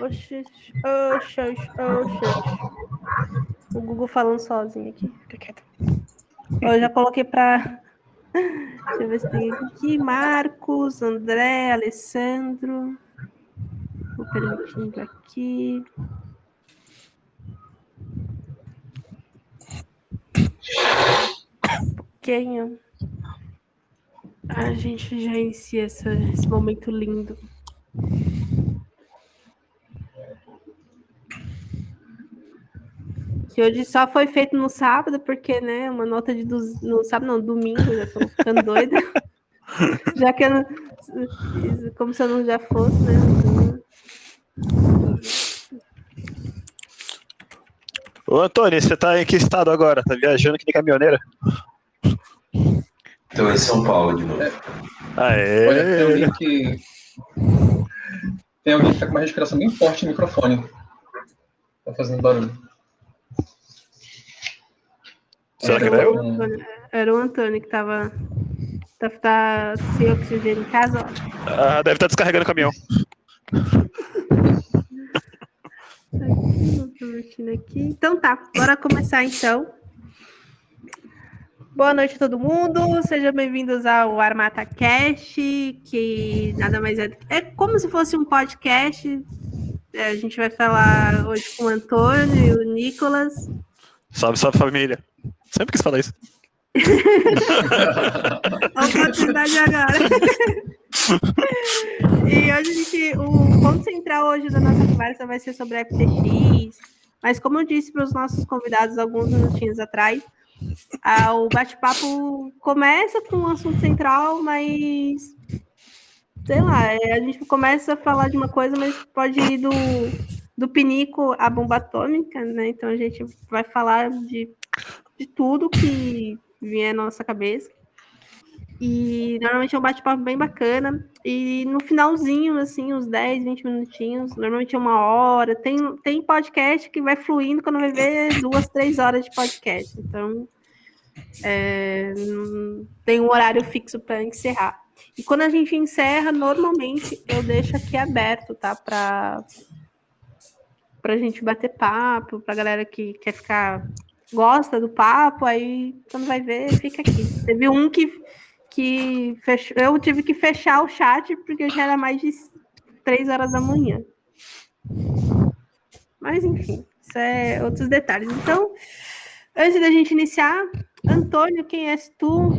Oxi, oxi, oxi. O Google falando sozinho aqui. Fica quieto. Eu já coloquei para. Deixa eu ver se tem aqui. Marcos, André, Alessandro. Vou permitindo aqui. Pouquinho. A gente já inicia esse momento lindo. Que hoje só foi feito no sábado, porque, né, uma nota de do, no sábado, não, domingo, já tô ficando doida. já que eu não, como se eu não já fosse, né? Ô Antônio, você tá em que estado agora? Tá viajando que nem caminhoneira? Então em São Paulo de novo. Aê. Olha, tem alguém que. Tem alguém que tá com uma respiração bem forte no microfone. Tá fazendo barulho. Será que Era era eu? Antônio- Era o Antônio que tava. Tá, tá sem oxigênio em casa, ó. Ah, deve estar descarregando o caminhão. Aqui. Então tá, bora começar então. Boa noite a todo mundo, sejam bem-vindos ao Armata Cast, que nada mais é. É como se fosse um podcast. É, A gente vai falar hoje com o Antônio e o Nicolas. Salve, salve família. Sempre quis falar isso. A oportunidade agora. e hoje a gente, o ponto central hoje da nossa conversa vai ser sobre a FTX. Mas como eu disse para os nossos convidados alguns minutinhos atrás, o bate-papo começa com um assunto central, mas sei lá, é, a gente começa a falar de uma coisa, mas pode ir do, do pinico à bomba atômica, né? Então a gente vai falar de, de tudo que vier na nossa cabeça. E normalmente é um bate-papo bem bacana. E no finalzinho, assim, uns 10, 20 minutinhos, normalmente é uma hora. Tem, tem podcast que vai fluindo quando vai ver duas, três horas de podcast. Então, é, tem um horário fixo para encerrar. E quando a gente encerra, normalmente eu deixo aqui aberto, tá? Para pra gente bater papo, pra galera que quer ficar, gosta do papo, aí quando vai ver, fica aqui. Teve um que, que fechou, eu tive que fechar o chat porque já era mais de três horas da manhã. Mas enfim, isso é outros detalhes. Então, antes da gente iniciar, Antônio, quem és tu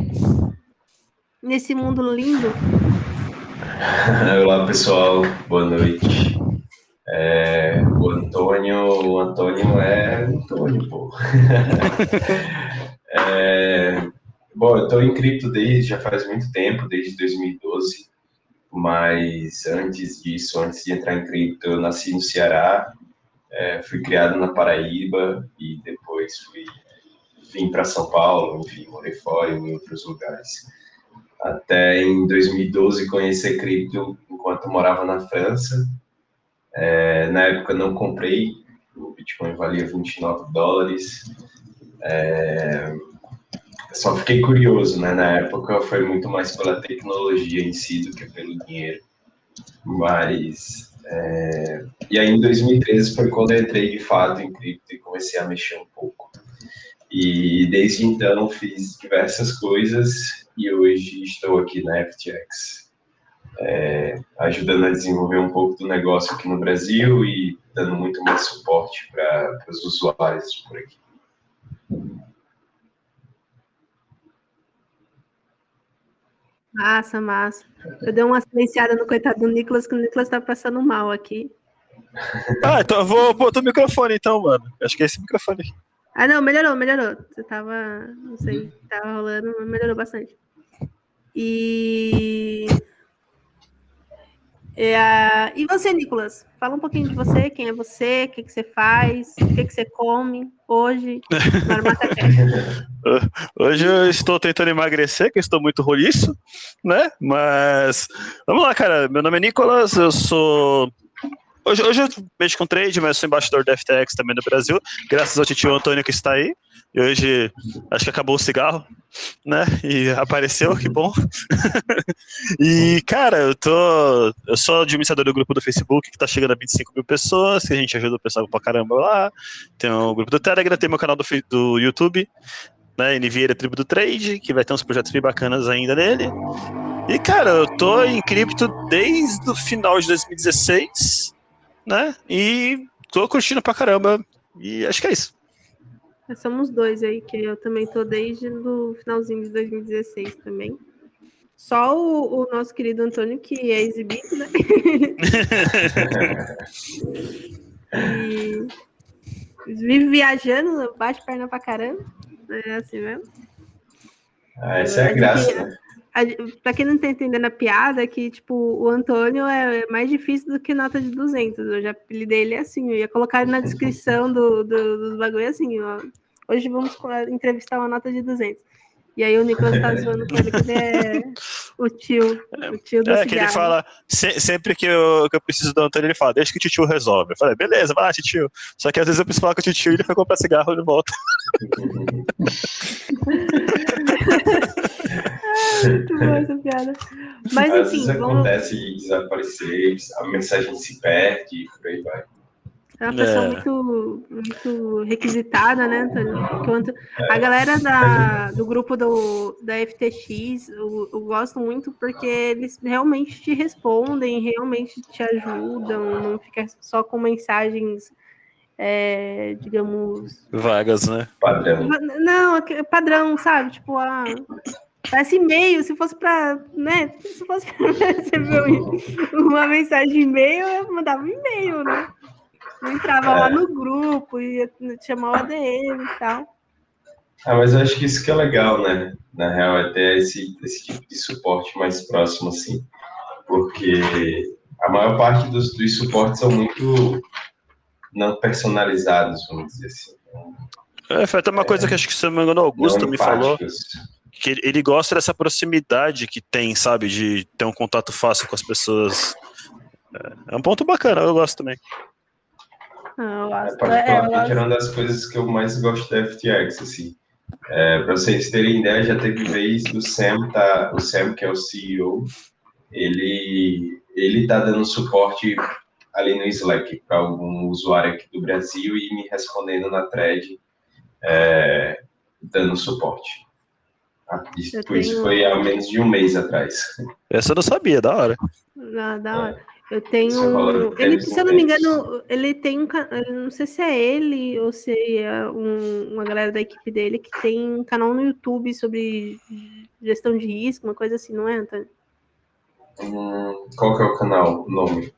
nesse mundo lindo? Olá pessoal, boa noite. É, o Antônio, o Antônio é Antônio, pô. É, bom, eu estou em cripto desde já faz muito tempo, desde 2012. Mas antes disso, antes de entrar em cripto, eu nasci no Ceará, é, fui criado na Paraíba e depois fui vim para São Paulo, enfim, morei fora em outros lugares. Até em 2012 conhecer cripto enquanto morava na França. É, na época não comprei, o Bitcoin valia 29 dólares. É, só fiquei curioso, né? Na época foi muito mais pela tecnologia em si do que pelo dinheiro. Mas. é, E aí em 2013 foi quando eu entrei de fato em cripto e comecei a mexer um pouco. E desde então fiz diversas coisas e hoje estou aqui na FTX, é, ajudando a desenvolver um pouco do negócio aqui no Brasil e dando muito mais suporte para os usuários por aqui. Massa, massa. Eu dei uma silenciada no coitado do Nicolas, que o Nicolas tá passando mal aqui. Ah, então eu vou botar o microfone então, mano. Acho que é esse microfone aqui. Ah, não, melhorou, melhorou. Você tava, não sei, tava rolando, mas melhorou bastante. E. É, e você, Nicolas? Fala um pouquinho de você, quem é você, o que, que você faz, o que, que você come hoje. Hoje eu estou tentando emagrecer, que estou muito roliço, né? Mas vamos lá, cara. Meu nome é Nicolas, eu sou hoje, hoje eu mexo com trade, mas sou embaixador da FTX também no Brasil, graças ao tio Antônio que está aí. E hoje acho que acabou o cigarro, né? E apareceu, que bom. e, cara, eu tô. Eu sou administrador do grupo do Facebook, que tá chegando a 25 mil pessoas, que a gente ajuda o pessoal pra caramba lá. Tem o grupo do Telegram, tem meu canal do, do YouTube, né? Nvieira Tribo do Trade, que vai ter uns projetos bem bacanas ainda nele. E, cara, eu tô em cripto desde o final de 2016, né? E tô curtindo pra caramba. E acho que é isso. Somos dois aí, que eu também tô desde o finalzinho de 2016 também. Só o, o nosso querido Antônio, que é exibido, né? e vive viajando, bate perna pra caramba. É assim mesmo. Ah, essa é a graça, né? Pra quem não tá entendendo a piada, é que, tipo, o Antônio é mais difícil do que nota de 200. Eu já apelidei ele assim. Eu ia colocar ele na descrição do, do, dos bagulho assim, ó. Hoje vamos entrevistar uma nota de 200. E aí o Nicolas tá zoando com ele que ele é o tio, o tio do É, cigarro. que ele fala, se- sempre que eu, que eu preciso do Antônio, ele fala, deixa que o tio resolve. Eu falei, beleza, vai lá, tio. Só que às vezes eu preciso falar com o tio e ele foi comprar cigarro de volta. Muito boa essa piada. Mas Às enfim, vezes vamos... acontece de desaparecer, a mensagem se perde e por aí vai. é uma pessoa É. muito, muito requisitada, né, Antônio? Porque o Anto- A galera da, do grupo do, da FTX, eu, eu gosto muito porque eles realmente te respondem, realmente te ajudam, não fica só com mensagens, é, digamos, Vagas, né? Padrão. Não, é padrão, sabe? Tipo, ah, parece e-mail. Se fosse pra, né? Se fosse pra receber um- uma mensagem de e-mail, eu mandava um e-mail, né? Eu entrava lá É. no grupo, ia chamar o ADM e tal. Ah, mas eu acho que isso que é legal, né? Na real, é ter esse, esse tipo de suporte mais próximo, assim. Porque a maior parte dos, dos suportes são muito não personalizados, vamos dizer assim. É, foi até uma coisa que acho que, se não me engano, Augusto me falou, empáticos. Que ele- gosta dessa proximidade que tem, sabe? De ter um contato fácil com as pessoas. É, é um ponto bacana, eu gosto também. Ah, eu É, gosto. É, particularmente era uma das coisas que eu mais gosto da FTX, assim. É, para vocês terem ideia, já teve vez do Sam, tá, o Sam, que é o CEO, ele, ele tá dando suporte ali no Slack para algum usuário aqui do Brasil e me respondendo na thread, é, dando suporte. Ah, Isso, Eu isso tenho- foi há menos de um mês atrás. Essa eu não sabia, da hora. Ah, da hora. Eu tenho. De Ele, se eu não me engano, ele tem um. Não sei se é ele ou se é um- uma galera da equipe dele que tem um canal no YouTube sobre gestão de risco, uma coisa assim, não é, Antônio? Hum, qual que é o canal, o nome?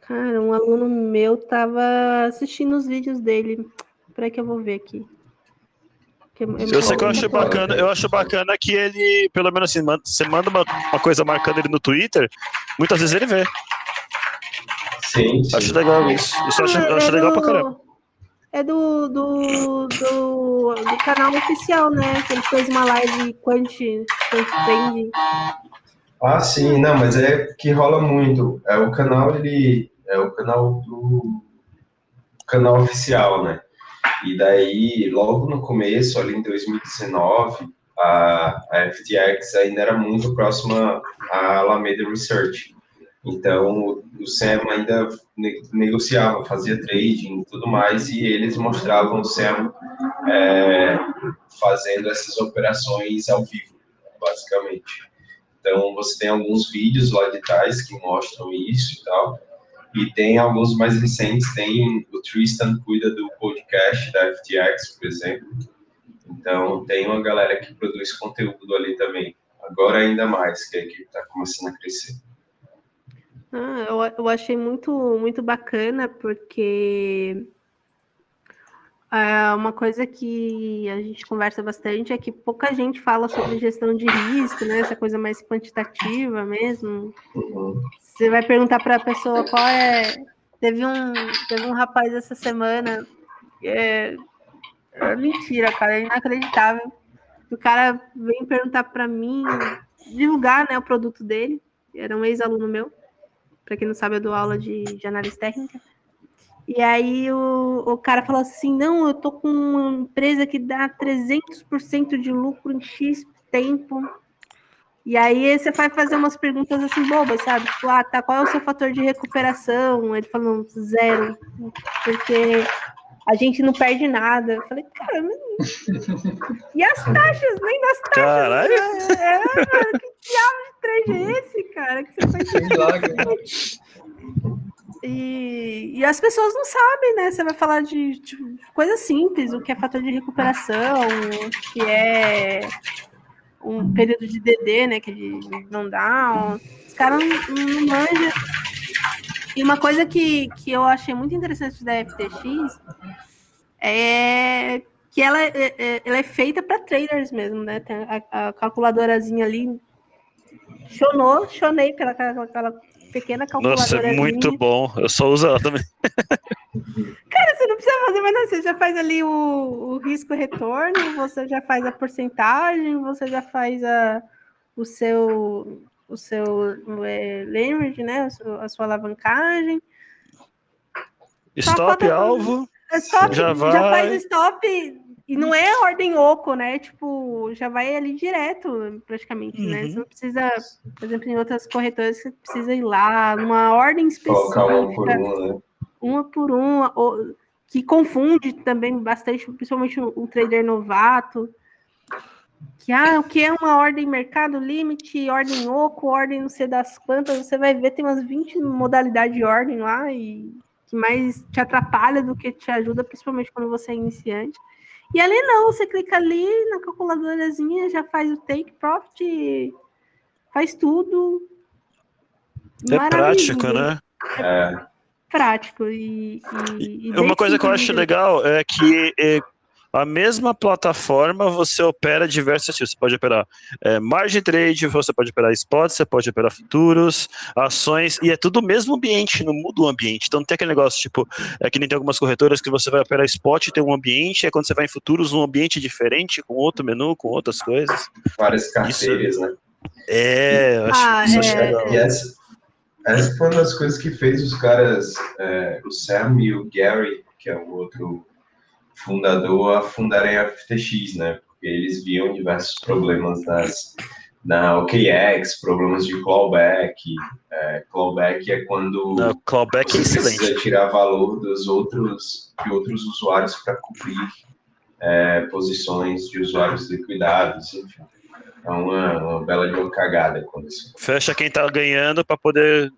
Cara, um aluno meu tava assistindo os vídeos dele. Peraí que eu vou ver aqui. Eu sei que eu acho bacana, eu acho bacana que ele, pelo menos assim, você manda uma, uma coisa marcando ele no Twitter, muitas vezes ele vê. Sim, sim. Acho legal isso. Isso eu acho, eu acho é legal do- pra caramba. É do, do, do, do canal oficial, né? Que ele fez uma live Quant, Quant Trend. Ah, sim, não, mas é que rola muito. É o canal, ele é o canal do canal oficial, né? E daí, logo no começo, ali em 2019, a, a FTX ainda era muito próxima à Alameda Research. Então, o, Sam ainda ne- negociava, fazia trading e tudo mais, e eles mostravam o Sam é, fazendo essas operações ao vivo, basicamente. Então, você tem alguns vídeos lá de trás que mostram isso e tal. E tem alguns mais recentes, tem o Tristan cuida do podcast da FTX, por exemplo. Então, tem uma galera que produz conteúdo ali também. Agora ainda mais, que a equipe está começando a crescer. Ah, eu, eu achei muito, muito bacana, porque é, uma coisa que a gente conversa bastante é que pouca gente fala sobre gestão de risco, né? Essa coisa mais quantitativa mesmo. Você vai perguntar para a pessoa qual é. Teve um, teve um rapaz essa semana. É, é mentira, cara, é inacreditável. O cara vem perguntar para mim, divulgar né, o produto dele. Era um ex-aluno meu. para quem não sabe, eu dou aula de, de análise técnica. E aí o, o cara falou assim: não, eu tô com uma empresa que dá 300% de lucro em X tempo. E aí você vai fazer umas perguntas assim bobas, sabe? Tipo, ah, tá, qual é o seu fator de recuperação? Ele falou, zero. Porque a gente não perde nada. Eu falei, cara, mas... e as taxas? Nem nas taxas. Caralho! É, mano, que diabo de trade é esse, cara? Que você faz e, e as pessoas não sabem, né? Você vai falar de, de coisa simples, o que é fator de recuperação, o que é um período de DD, né? Que de dá. Os caras não, não manjam. E uma coisa que, que eu achei muito interessante da FTX é que ela, é, é ela é feita para traders mesmo, né? Tem a, a calculadorazinha ali. Chonou, chonei pela aquela pequena calculadora. Nossa, é muito bom. Eu só uso ela também. Cara, você não precisa fazer mais nada. Você já faz ali o, o risco-retorno, você já faz a porcentagem, você já faz a, o seu o seu é, leverage, né? A sua alavancagem. Stop alvo. Stop, já, vai... já faz stop e não é ordem oco, né? Tipo, já vai ali direto, praticamente, uhum. né? Você não precisa, por exemplo, em outras corretoras, você precisa ir lá, numa ordem específica. uma por uma, né? Uma por uma, ou, que confunde também bastante, principalmente um, um trader novato. Que, ah, o que é uma ordem mercado limite, ordem oco, ordem não sei das quantas, você vai ver, tem umas 20 modalidades de ordem lá, e que mais te atrapalha do que te ajuda, principalmente quando você é iniciante. E ali não, você clica ali na calculadorazinha, já faz o take profit, faz tudo. É prático, né? É prático. E, e, e uma coisa que eu acho legal é que é, a mesma plataforma você opera diversos tipos. Você pode operar é, margin trade, você pode operar spot, você pode operar futuros, ações, e é tudo o mesmo ambiente, não muda o ambiente. Então não tem aquele negócio, tipo, é que nem tem algumas corretoras que você vai operar spot e tem um ambiente, é quando você vai em futuros, um ambiente diferente, com outro menu, com outras coisas. Várias carteiras, isso, né? É, eu acho ah, é, legal. E essa, essa foi uma das coisas que fez os caras, é, o Sam e o Gary, que é o outro fundador a fundarem a FTX, né? Porque eles viam diversos problemas nas, na OKX, problemas de clawback. É, clawback é quando Não, clawback é você é precisa tirar valor dos outros, de outros usuários para cobrir é, posições de usuários liquidados, enfim. É uma, uma bela de uma cagada quando isso. Fecha quem tá ganhando para poder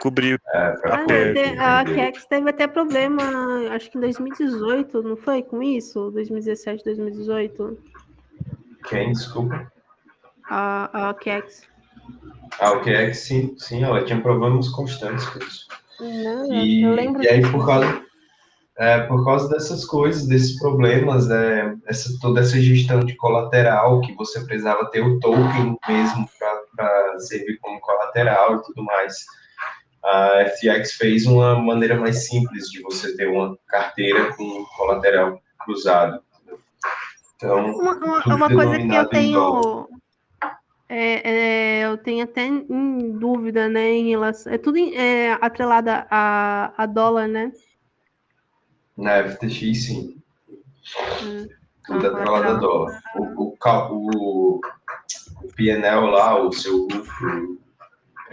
cobrir é, ah, é, a Kex teve até problema, acho que em 2018, não foi com isso? 2017, 2018? Quem, desculpa? A, a Kex. Ah, o Kex, sim, sim, ela tinha problemas constantes com isso. Não, e, eu lembro e aí, por causa, é, por causa dessas coisas, desses problemas, é, essa, toda essa gestão de colateral, que você precisava ter o token mesmo para servir como colateral e tudo mais a FTX fez uma maneira mais simples de você ter uma carteira com colateral cruzado. Então, uma, uma, uma coisa que eu tenho é, é, eu tenho até em dúvida, né, em relação, é tudo é, atrelado a, a dólar, né? Na FTX, sim. Hum, tudo atrelado a dólar. O, o, o, o PNL lá, o seu lucro,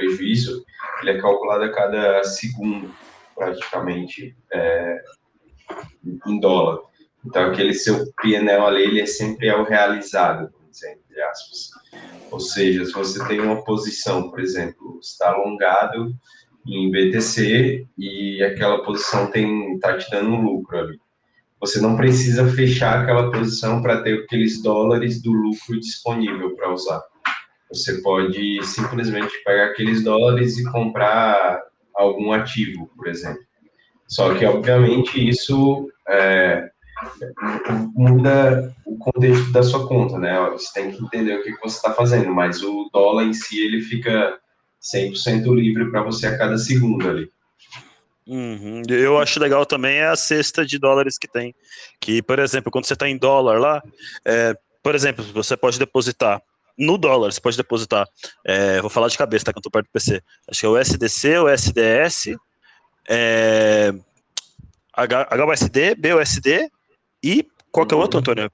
prejuízo, ele é calculado a cada segundo, praticamente, é, em dólar. Então, aquele seu PNL ali, ele é sempre é o realizado, entre aspas. Ou seja, se você tem uma posição, por exemplo, está alongado em BTC e aquela posição está te dando um lucro ali. Você não precisa fechar aquela posição para ter aqueles dólares do lucro disponível para usar. Você pode simplesmente pegar aqueles dólares e comprar algum ativo, por exemplo. Só que, obviamente, isso é, muda o contexto da sua conta, né? Você tem que entender o que você está fazendo, mas o dólar em si, ele fica 100% livre para você a cada segundo ali. Uhum. Eu acho legal também é a cesta de dólares que tem. Que, por exemplo, quando você está em dólar lá, é, por exemplo, você pode depositar no dólar, você pode depositar. É, vou falar de cabeça, tá? Que eu tô perto do PC. Acho que é o SDC, o SDS, é, HUSD, BUSD e qual que é o outro, Antônio?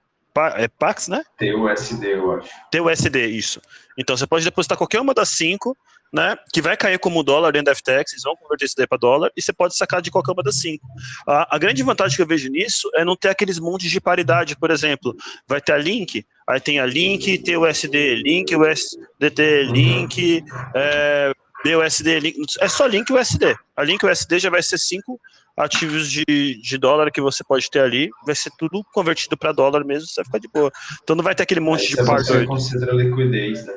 é Pax, né? TUSD, eu acho. TUSD, isso. Então você pode depositar qualquer uma das cinco, né? Que vai cair como dólar dentro da FTX, eles vão converter isso daí para dólar e você pode sacar de qualquer uma das cinco. A, a, grande vantagem que eu vejo nisso é não ter aqueles montes de paridade, por exemplo. Vai ter a Link, aí tem a Link, TUSD, Link, USDT, Link, é, BUSD, Link. É só Link USD. A Link USD já vai ser cinco ativos de, de dólar que você pode ter ali, vai ser tudo convertido para dólar mesmo, você vai ficar de boa. Então não vai ter aquele monte Aí de par concentra liquidez, né?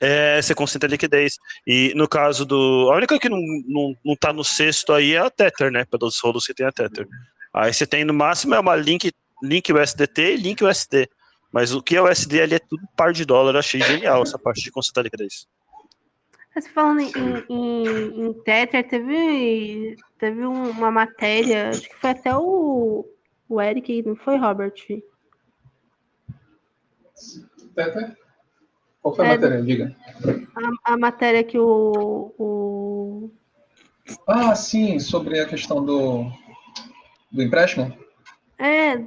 É, você concentra liquidez. E no caso do. A única que não, não, não tá no sexto aí é a Tether, né? Pelos rolos que tem a Tether. Aí você tem no máximo é uma Link, Link USDT e Link USD. Mas o que é o USD ali é tudo par de dólar. Eu achei genial essa parte de concentrar liquidez. Mas falando em, em, em Tether, teve, teve uma matéria, acho que foi até o, o Eric, não foi, Robert? Tether? Qual foi a é, matéria? Diga. A, a, matéria que o, o. Ah, sim, sobre a questão do, do empréstimo? É,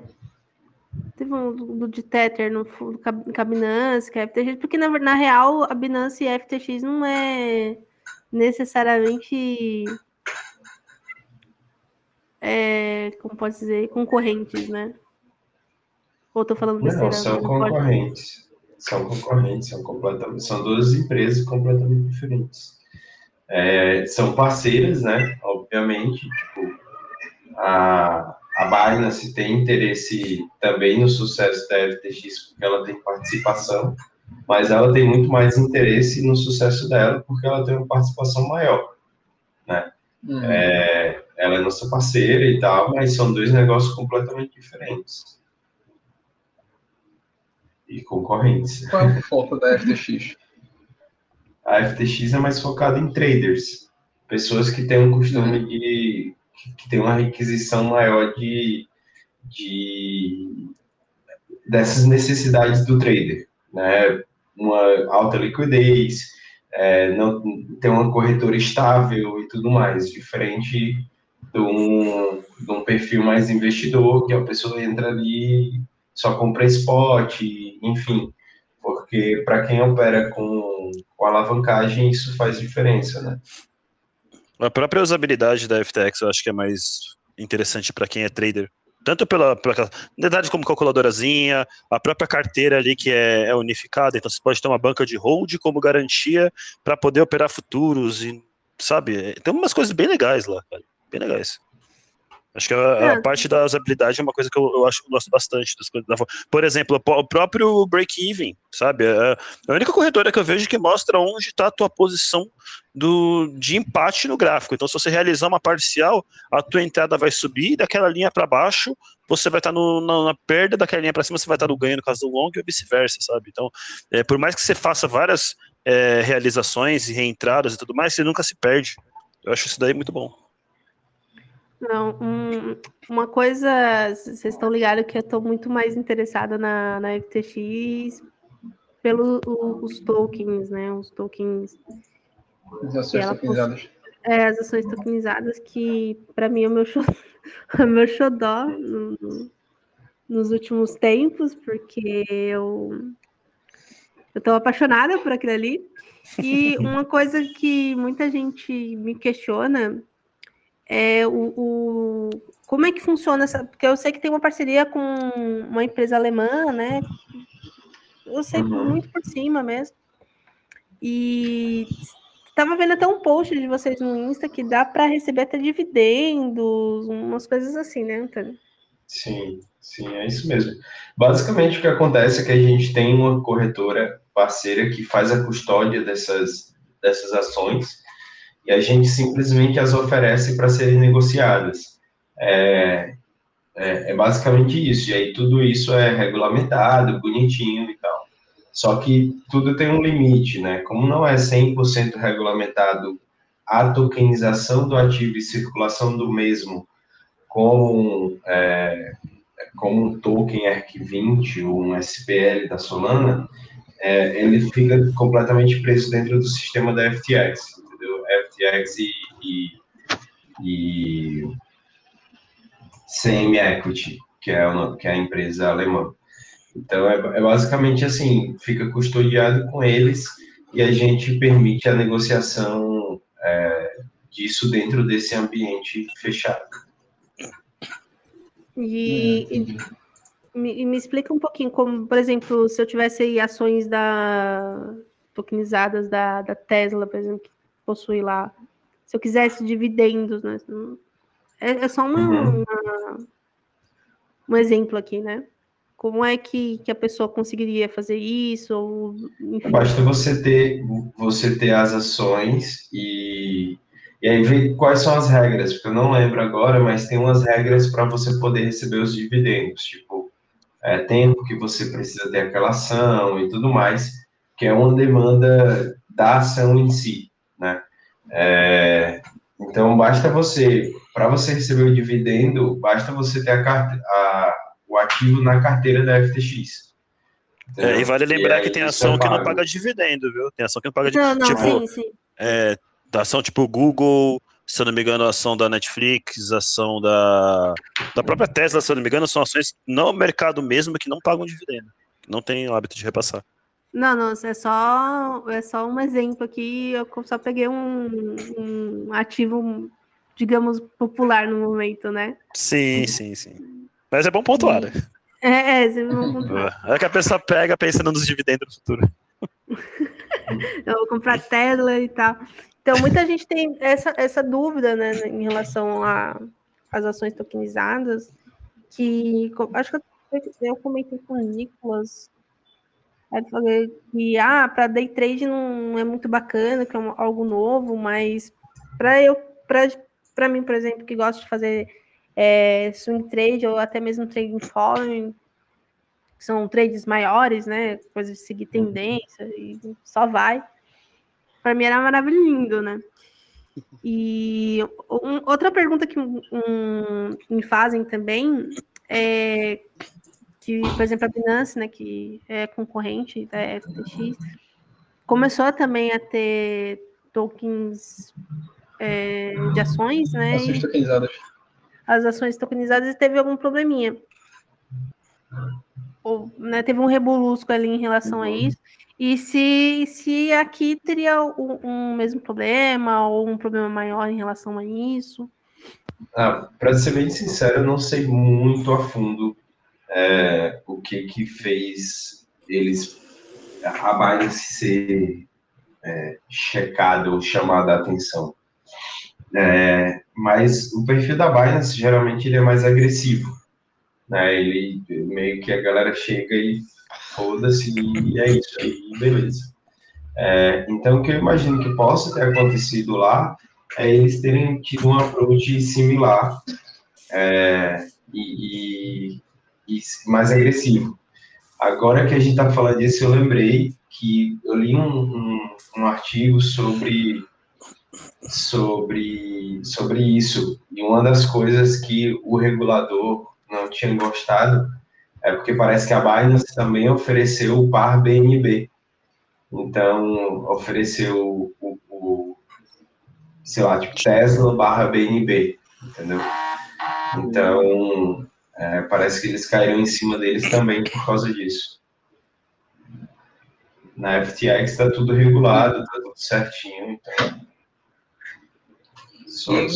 Teve um do, de Tether no, no Binance, que é FTX, porque na, na real a Binance e a FTX não é necessariamente é, como pode dizer, concorrentes, né? Ou tô falando besteira? Não, são concorrentes. Pode... São concorrentes, são completamente, são duas empresas completamente diferentes. É, são parceiras, né? Obviamente, tipo, a, a Binance tem interesse também no sucesso da FTX, porque ela tem participação, mas ela tem muito mais interesse no sucesso dela, porque ela tem uma participação maior, né? Hum. É, ela é nossa parceira e tal, mas são dois negócios completamente diferentes. E concorrentes. Qual é o foco da FTX? A FTX é mais focada em traders, pessoas que têm um costume hum. de que tem uma requisição maior de, de dessas necessidades do trader, né? Uma alta liquidez, é, não ter uma corretora estável e tudo mais, diferente de um, de um perfil mais investidor, que a pessoa entra ali só compra spot, enfim, porque para quem opera com, com alavancagem isso faz diferença, né? A própria usabilidade da FTX eu acho que é mais interessante para quem é trader. Tanto pela, pela verdade como calculadorazinha, a própria carteira ali que é, é unificada, então você pode ter uma banca de hold como garantia para poder operar futuros e sabe, tem umas coisas bem legais lá, cara, bem legais. Acho que a, a é. parte da usabilidade é uma coisa que eu, eu acho eu gosto bastante das coisas da Por exemplo, o próprio break-even, sabe? É a única corretora que eu vejo que mostra onde está a tua posição do, de empate no gráfico. Então, se você realizar uma parcial, a tua entrada vai subir daquela linha para baixo, você vai estar tá na, na, perda daquela linha para cima, você vai estar tá no ganho no caso do long e vice-versa, sabe? Então, é, por mais que você faça várias é, realizações e reentradas e tudo mais, você nunca se perde. Eu acho isso daí muito bom. Não, um, uma coisa, vocês estão ligados que eu estou muito mais interessada na, na FTX pelos tokens, né? Os tokens. As ações tokenizadas. É, as ações tokenizadas, que para mim é o meu, xodó, é meu xodó no, nos últimos tempos, porque eu estou apaixonada por aquilo ali. E uma coisa que muita gente me questiona é, o, o, como é que funciona essa. Porque eu sei que tem uma parceria com uma empresa alemã, né? Eu sei uhum. muito por cima mesmo. E estava vendo até um post de vocês no Insta que dá para receber até dividendos, umas coisas assim, né, Antônio? Sim, sim, é isso mesmo. Basicamente, o que acontece é que a gente tem uma corretora parceira que faz a custódia dessas, dessas ações e a gente simplesmente as oferece para serem negociadas. É, é, é, basicamente isso, e aí tudo isso é regulamentado, bonitinho e tal. Só que tudo tem um limite, né? Como não é 100% regulamentado a tokenização do ativo e circulação do mesmo como, é, como um token ERC20 ou um SPL da Solana, é, ele fica completamente preso dentro do sistema da FTX, e, e, e CM Equity, que é, uma, que é a empresa alemã. Então, é, é basicamente assim, fica custodiado com eles e a gente permite a negociação é, disso dentro desse ambiente fechado. E, e me, me, explica um pouquinho como, por exemplo, se eu tivesse ações da tokenizadas da, da Tesla, por exemplo, que possui lá, se eu quisesse dividendos, né? É, é só uma, uhum. uma, um exemplo aqui, né? Como é que, que a pessoa conseguiria fazer isso? Ou, Basta você ter, você ter as ações e, e aí ver quais são as regras, porque eu não lembro agora, mas tem umas regras para você poder receber os dividendos, tipo, é, tempo que você precisa ter aquela ação e tudo mais, que é uma demanda da ação em si, né? É, então, basta você, para você receber o dividendo, basta você ter a, a o ativo na carteira da FTX. É, e vale lembrar e que tem ação que não paga dividendo, viu? Tem ação que não paga dividendo. Não, não, tipo, sim, sim. É, ação tipo Google, se eu não me engano, a ação da Netflix, ação da, da própria Tesla, se eu não me engano, são ações no mercado mesmo que não pagam dividendo. Não tem o hábito de repassar. Não, não, é só, é só um exemplo aqui. Eu só peguei um, um ativo, digamos, popular no momento, né? Sim, sim, sim. Mas é bom pontuar, né? É, é, é bom pontuar. É que a pessoa pega pensando nos dividendos no futuro. Eu vou comprar Tesla e tal. Então, muita gente tem essa, essa dúvida, né, em relação às ações tokenizadas, que acho que eu, eu comentei com o Nicolas, eu falei que, ah, para day trade não é muito bacana, que é algo novo, mas para eu, para mim, por exemplo, que gosto de fazer é, swing trade ou até mesmo trading following, que são trades maiores, né? Coisa de seguir tendência e só vai. Para mim era maravilhoso, né? E um, outra pergunta que um, me fazem também é que, por exemplo, a Binance, né, que é concorrente da FTX, começou também a ter tokens é, de ações, né? Ações tokenizadas as ações tokenizadas e teve algum probleminha. Ou, né, teve um rebulusco ali em relação a isso. E se, se aqui teria um, um mesmo problema ou um problema maior em relação a isso? Ah, Para ser bem sincero, eu não sei muito a fundo é, o que que fez eles a Binance ser é, ou chamada a atenção. É, mas o perfil da Binance geralmente ele é mais agressivo. Né? Ele meio que a galera chega e foda-se e é isso aí, beleza. É, então, o que eu imagino que possa ter acontecido lá é eles terem tido um approach similar é, e, e, e, mais agressivo. Agora que a gente está falando disso, eu lembrei que eu li um, um, um artigo sobre sobre, sobre isso. E uma das coisas que o regulador não tinha gostado é porque parece que a Binance também ofereceu o par BNB. Então, ofereceu o, o sei lá, tipo Tesla barra BNB, entendeu? Então, é, parece que eles caíram em cima deles também por causa disso. Na FTX está tudo regulado, está tudo certinho, então é,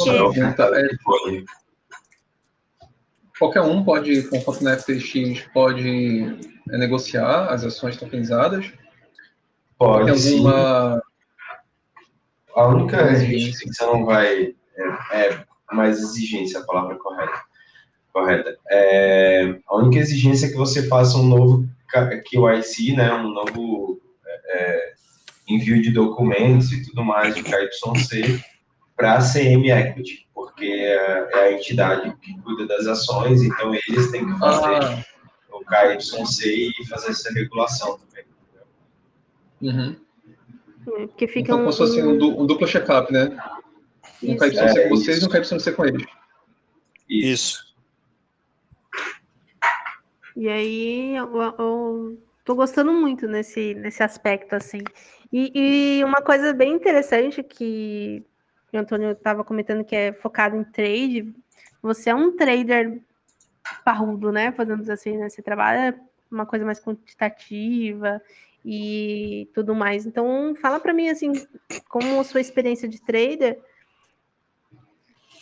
qualquer um pode, com conta na FTX, pode é, negociar as ações tokenizadas? Pode, Tem alguma... A única exigência que você não vai... É, é mais exigência, a palavra correta. Correta. É, a única exigência é que você faça um novo QIC, né, um novo é, envio de documentos e tudo mais de KYC, para a CM Equity, porque é, é a entidade que cuida das ações, então eles têm que fazer ah. o KYC e fazer essa regulação também. Uhum. É, porque fica então, um, como se fosse um, um duplo check-up, né? Um KYC é, com vocês e um KYC com eles. Isso. E aí, o, o, tô gostando muito nesse, nesse aspecto, assim. E, e uma coisa bem interessante que o Antônio estava comentando que é focado em trade, você é um trader parrudo, né? Fazendo assim, né? Você trabalha uma coisa mais quantitativa e tudo mais. Então, fala para mim assim, como a sua experiência de trader,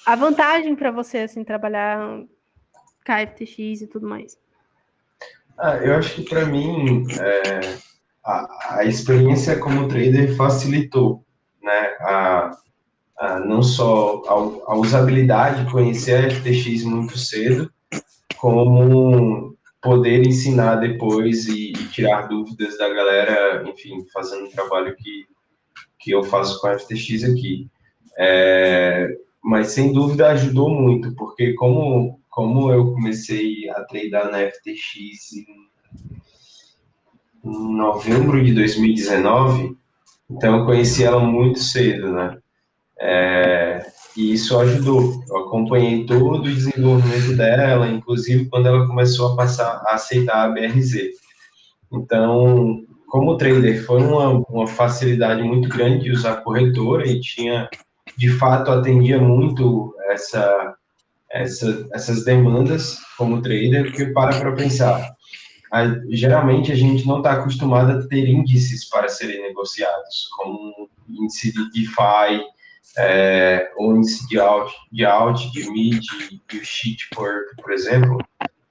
a vantagem para você assim trabalhar KFTX e tudo mais. Ah, eu acho que para mim é, a, a, experiência como trader facilitou, né? A, a não só a, a usabilidade, conhecer a FTX muito cedo, como poder ensinar depois e, e, tirar dúvidas da galera, enfim, fazendo um trabalho que, que eu faço com a FTX aqui. É, mas sem dúvida ajudou muito, porque como, como eu comecei a treinar na FTX em, em novembro de 2019, então eu conheci ela muito cedo, né? É, e isso ajudou. Eu acompanhei todo o desenvolvimento dela, inclusive quando ela começou a passar a aceitar a BRZ. Então, como trader, foi uma, uma facilidade muito grande de usar corretora e tinha, de fato, atendia muito essa, essa, essas demandas como trader, porque para para pensar, a, geralmente a gente não está acostumado a ter índices para serem negociados, como índice de DeFi, é, o índice de out, de out, de mid e o sheet por, por exemplo,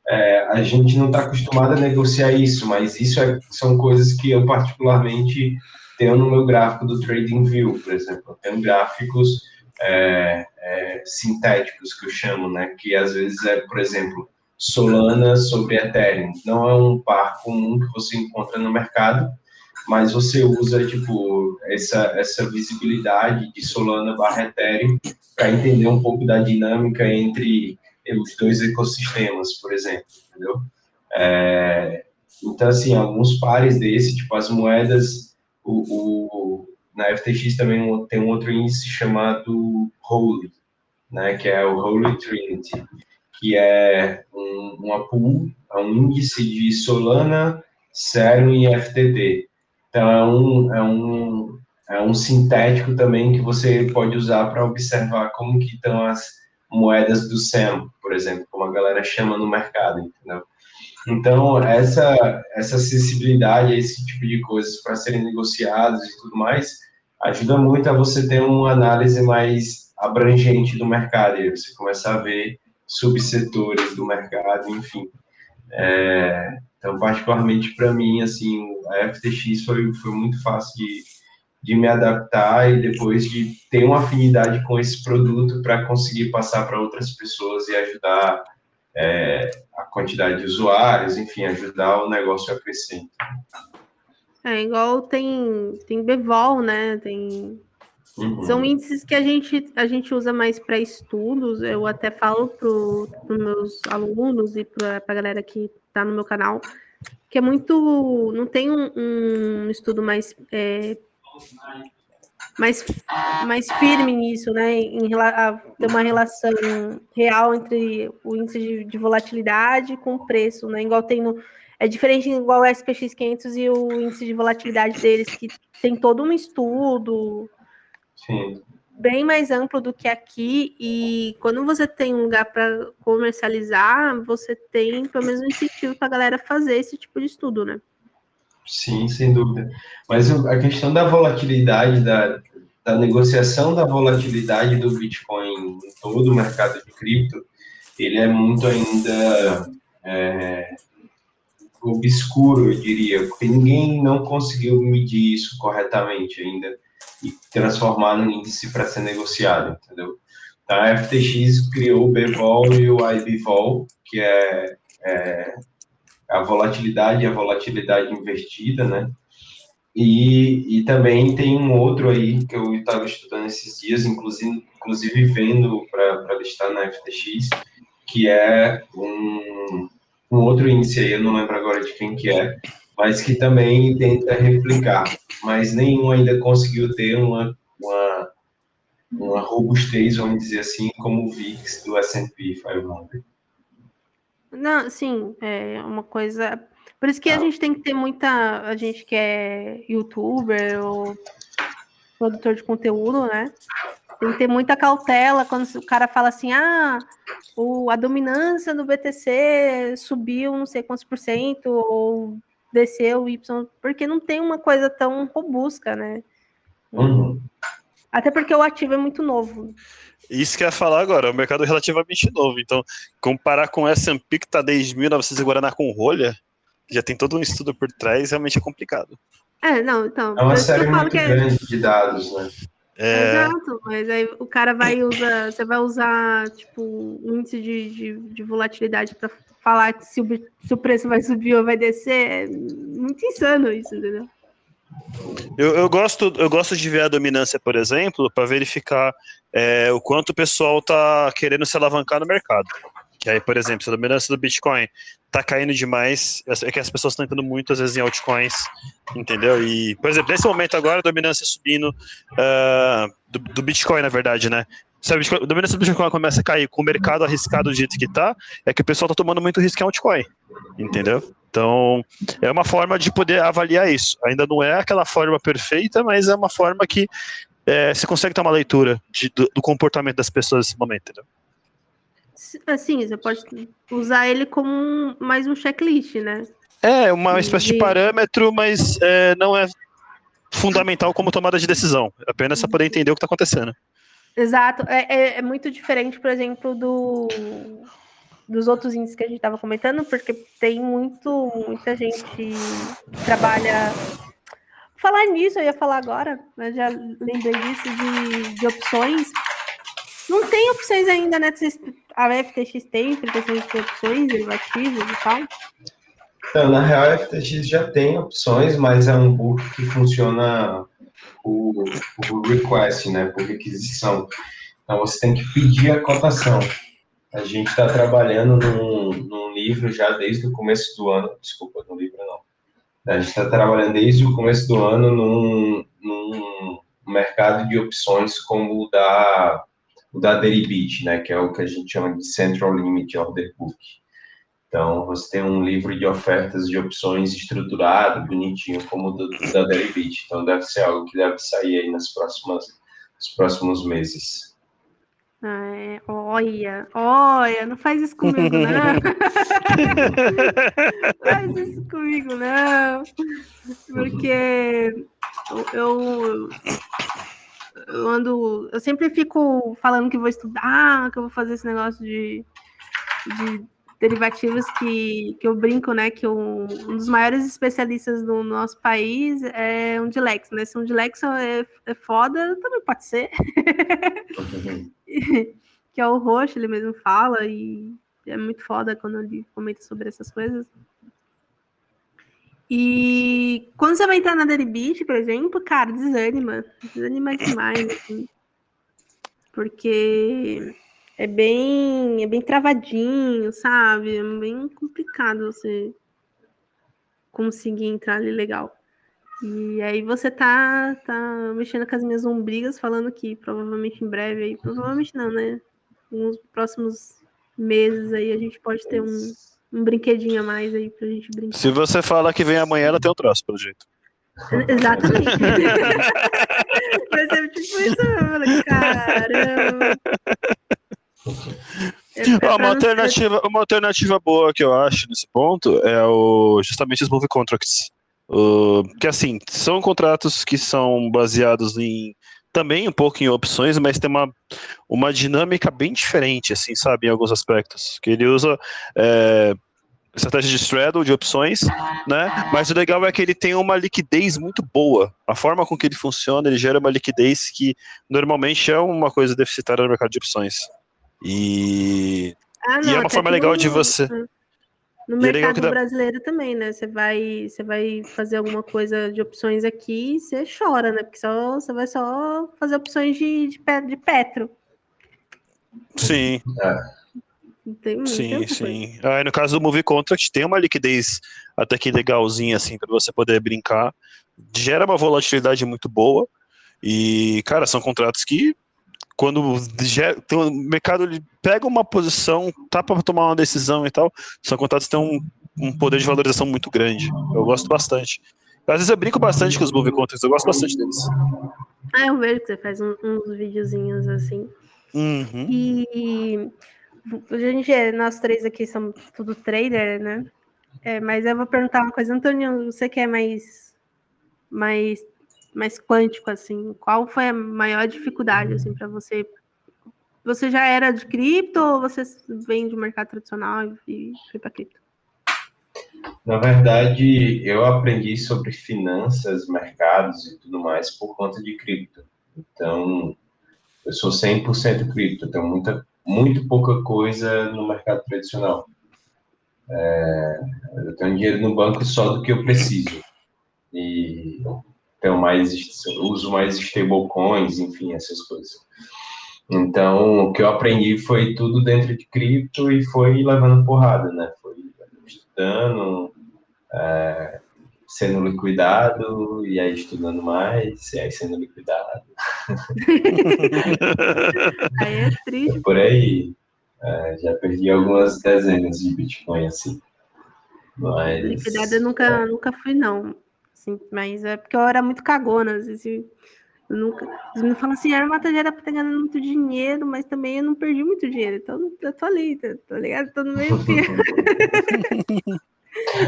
é, a gente não está acostumado a negociar isso, mas isso é, são coisas que eu particularmente tenho no meu gráfico do TradingView, por exemplo. Eu tenho gráficos é, é, sintéticos que eu chamo, né? Que às vezes é, por exemplo, Solana sobre Ethereum. Não é um par comum que você encontra no mercado, mas você usa tipo essa essa visibilidade de Solana barra Ethereum para entender um pouco da dinâmica entre os dois ecossistemas, por exemplo, entendeu? É, então assim, alguns pares desse, tipo as moedas, o, o na FTX também tem um outro índice chamado Holy, né, que é o Holy Trinity, que é um, uma pool, é um índice de Solana, Serum e FTT. Então, é um, é um, é um sintético também que você pode usar para observar como que estão as moedas do SEM, por exemplo, como a galera chama no mercado, entendeu? Então, essa, essa acessibilidade a esse tipo de coisas para serem negociados e tudo mais, ajuda muito a você ter uma análise mais abrangente do mercado, e você começar a ver subsetores do mercado, enfim. É, então, particularmente para mim, assim, a FTX foi, foi muito fácil de, de me adaptar e depois de ter uma afinidade com esse produto para conseguir passar para outras pessoas e ajudar é, a quantidade de usuários, enfim, ajudar o negócio a crescer. É igual tem, tem Bevol, né? Tem Uhum. São índices que a gente, a gente usa mais para estudos. Eu até falo para os meus alunos e para a galera que está no meu canal que é muito. Não tem um, um estudo mais. É, mais, mais firme nisso, né? Em ter uma relação real entre o índice de, de, volatilidade com o preço, né? Igual tem no. É diferente igual o SPX 500 e o índice de volatilidade deles, que tem todo um estudo, Sim. Bem mais amplo do que aqui, e quando você tem um lugar para comercializar, você tem pelo menos um incentivo para a galera fazer esse tipo de estudo, né? Sim, sem dúvida. Mas a questão da volatilidade, da, da negociação da volatilidade do Bitcoin em todo o mercado de cripto, ele é muito ainda é, obscuro, eu diria, porque ninguém não conseguiu medir isso corretamente ainda e transformar no índice para ser negociado, entendeu? Então, a FTX criou o BVOL e o IBVOL, que é, é a volatilidade e a volatilidade invertida, né? E, e também tem um outro aí que eu estava estudando esses dias, inclusive, inclusive vendo para listar na FTX, que é um, um outro índice aí, eu não lembro agora de quem que é, mas que também tenta replicar, mas nenhum ainda conseguiu ter uma, uma, uma robustez, vamos dizer assim, como o VIX do S&P 500. Não, sim, é uma coisa. Por isso que a gente tem que ter muita. A gente que é youtuber ou produtor de conteúdo, né? Tem que ter muita cautela quando o cara fala assim: ah, o, a dominância do BTC subiu não sei quantos por cento, ou desceu Y, porque não tem uma coisa tão robusta, né? Uhum. Até porque o ativo é muito novo. Isso que eu ia falar agora, é um mercado relativamente novo. Então, comparar com o S&P que está desde 1900 e Guaraná com rolha, já tem todo um estudo por trás, realmente é complicado. É, não, então. É uma série muito é... grande de dados, né? É... Exato, mas aí o cara vai usar, você vai usar, tipo, um índice de, de, de volatilidade para falar se o, se o preço vai subir ou vai descer. É muito insano isso, entendeu? Eu, eu, gosto, eu gosto de ver a dominância, por exemplo, para verificar é, o quanto o pessoal está querendo se alavancar no mercado. Que aí, por exemplo, se a dominância do Bitcoin está caindo demais, é que as pessoas estão entrando muito, às vezes, em altcoins, entendeu? E, por exemplo, nesse momento agora, a dominância subindo uh, do, do, Bitcoin, na verdade, né? Se a, Bitcoin, a dominância do Bitcoin começa a cair com o mercado arriscado do jeito que está, é que o pessoal está tomando muito risco em altcoin, entendeu? Então, é uma forma de poder avaliar isso. Ainda não é aquela forma perfeita, mas é uma forma que é, você consegue ter uma leitura de, do, do, comportamento das pessoas nesse momento, entendeu? Assim, você pode usar ele como um, mais um checklist, né? É, uma espécie de, de parâmetro, mas é, não é fundamental como tomada de decisão. É apenas para poder entender o que está acontecendo. Exato. É, é, é, muito diferente, por exemplo, do dos outros índices que a gente estava comentando, porque tem muito, muita gente que trabalha. Falar nisso, eu ia falar agora, mas já lembrei disso, de, de opções. Não tem opções ainda, né? A FTX tem, porque são de opções, derivativos e tal. Então, na real, a FTX já tem opções, mas é um book que funciona por, por request, né? Por requisição. Então, você tem que pedir a cotação. A gente está trabalhando num, num, livro já desde o começo do ano. Desculpa, no livro não. A gente está trabalhando desde o começo do ano num, num mercado de opções como o da, o da Deribit, né, que é o que a gente chama de Central Limit Order Book. Então, você tem um livro de ofertas de opções estruturado, bonitinho, como o do, da Deribit. Então, deve ser algo que deve sair aí nas próximas, nos próximos meses. É, olha, olha, não faz isso comigo, não. faz isso comigo, não. Porque eu, eu ando. Eu sempre fico falando que vou estudar, que eu vou fazer esse negócio de, de derivativos que, que eu brinco, né? Que um, um dos maiores especialistas do nosso país é um Dilex, né? Se um Dilex é, é foda, também pode ser. que é o roxo, ele mesmo fala, e é muito foda quando ele comenta sobre essas coisas. E quando você vai entrar na Deribit, por exemplo, cara, desanima. Desanima demais, assim. Porque é bem, é bem travadinho, sabe? É bem complicado você conseguir entrar ali legal. E aí você tá, tá mexendo com as minhas lombrigas, falando que provavelmente em breve aí, provavelmente não, né? Nos próximos meses aí a gente pode ter um, um brinquedinho a mais aí pra gente brincar. Se você fala que vem amanhã, ela tem um troço, pelo jeito. Exatamente. Vai ser tipo isso, caramba. É uma, alternativa, uma alternativa boa que eu acho nesse ponto é o, justamente os move contracts. Uh, que assim, são contratos que são baseados em também um pouco em opções, mas tem uma, uma dinâmica bem diferente, assim, sabe, em alguns aspectos. Que ele usa é, estratégia de straddle, de opções, né? Mas o legal é que ele tem uma liquidez muito boa. A forma com que ele funciona, ele gera uma liquidez que normalmente é uma coisa deficitária no mercado de opções. E, ah, não, e é uma forma legal de você. No é mercado dá... brasileiro também, né? Você vai, você vai fazer alguma coisa de opções aqui, você chora, né? Porque só, você vai só fazer opções de, de, de petro. Sim. Tem, sim, sim. Aí, no caso do Movie Contract, tem uma liquidez até que legalzinha, assim, para você poder brincar. Gera uma volatilidade muito boa. E, cara, são contratos que quando o mercado ele pega uma posição, tá para tomar uma decisão e tal, são contratos que têm um, um, poder de valorização muito grande. Eu gosto bastante. Às vezes eu brinco bastante com os movie contracts, eu gosto bastante deles. Ah, eu vejo que você faz um, uns videozinhos assim. Uhum. E a gente, nós três aqui somos tudo trader, né? É, mas eu vou perguntar uma coisa, Antônio, você que é mais, mais mais quântico, assim, qual foi a maior dificuldade, assim, para você? Você já era de cripto ou você vem do mercado tradicional e foi para cripto? Na verdade, eu aprendi sobre finanças, mercados e tudo mais por conta de cripto. Então, eu sou 100% cripto, tenho muita, muito pouca coisa no mercado tradicional. É, eu tenho dinheiro no banco só do que eu preciso. E tenho mais, uso mais stablecoins, enfim, essas coisas. Então, o que eu aprendi foi tudo dentro de cripto e foi levando porrada, né? Foi estudando, é, sendo liquidado, e aí estudando mais, e aí sendo liquidado. aí é triste. Por aí. É, já perdi algumas dezenas de Bitcoin, assim. Mas... Liquidado eu nunca, nunca fui, não assim, mas é porque eu era muito cagona, às vezes eu nunca. me falam assim, a Armata já era pra ter ganhado muito dinheiro, mas também eu não perdi muito dinheiro, então eu tô ali, tá, tá ligado? Tô no meio.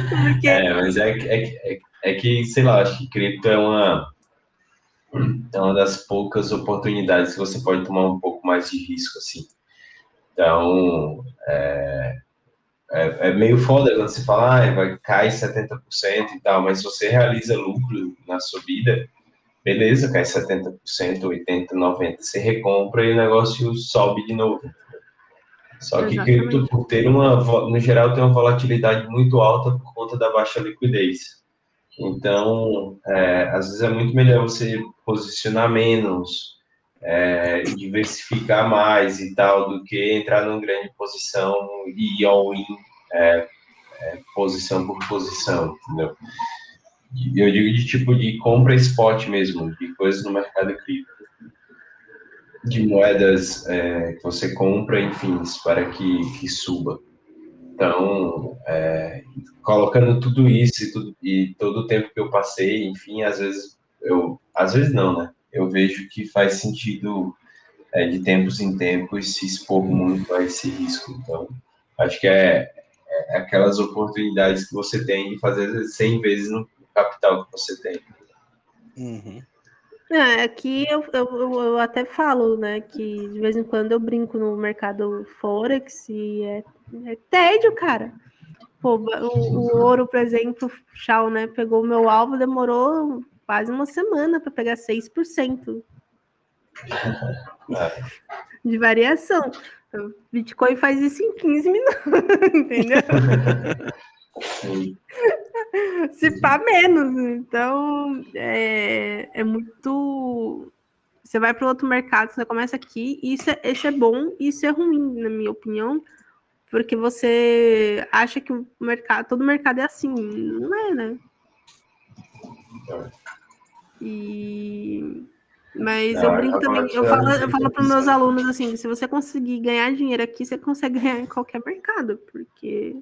porque... É, mas é, é, é, é que, sei lá, acho que cripto é uma, é uma das poucas oportunidades que você pode tomar um pouco mais de risco, assim. Então, é, é, é, meio foda quando você fala, ah, vai cair 70% e tal, mas se você realiza lucro na subida, beleza, cai 70%, 80%, 90%, você recompra e o negócio sobe de novo. Só que cripto, por ter uma, no geral, tem uma volatilidade muito alta por conta da baixa liquidez. Então, é, às vezes é muito melhor você posicionar menos, é, diversificar mais e tal, do que entrar numa grande posição e all-in é, é, posição por posição, entendeu? Eu digo de tipo de compra spot mesmo, de coisas no mercado cripto, de moedas é, que você compra, enfim, para que, que suba. Então, é, colocando tudo isso e, tudo, e todo o tempo que eu passei, enfim, às vezes eu, às vezes não, né? eu vejo que faz sentido é, de tempos em tempos se expor muito a esse risco. Então, acho que é, é aquelas oportunidades que você tem de fazer 100 vezes no capital que você tem. Uhum. É, aqui eu, eu, eu, até falo, né, que de vez em quando eu brinco no mercado Forex e é, é tédio, cara. Pô, o, o ouro, por exemplo, o Shaw, né, pegou o meu alvo, demorou quase uma semana para pegar 6% de variação. O Bitcoin faz isso em 15 minutos, entendeu? Se pá menos. Então, é, é muito. Você vai para outro mercado, você começa aqui, isso é, isso é bom, isso é ruim, na minha opinião, porque você acha que o mercado, todo mercado é assim. Não é, né? E mas eu brinco também, eu falo, eu falo para os meus alunos assim, se você conseguir ganhar dinheiro aqui, você consegue ganhar em qualquer mercado, porque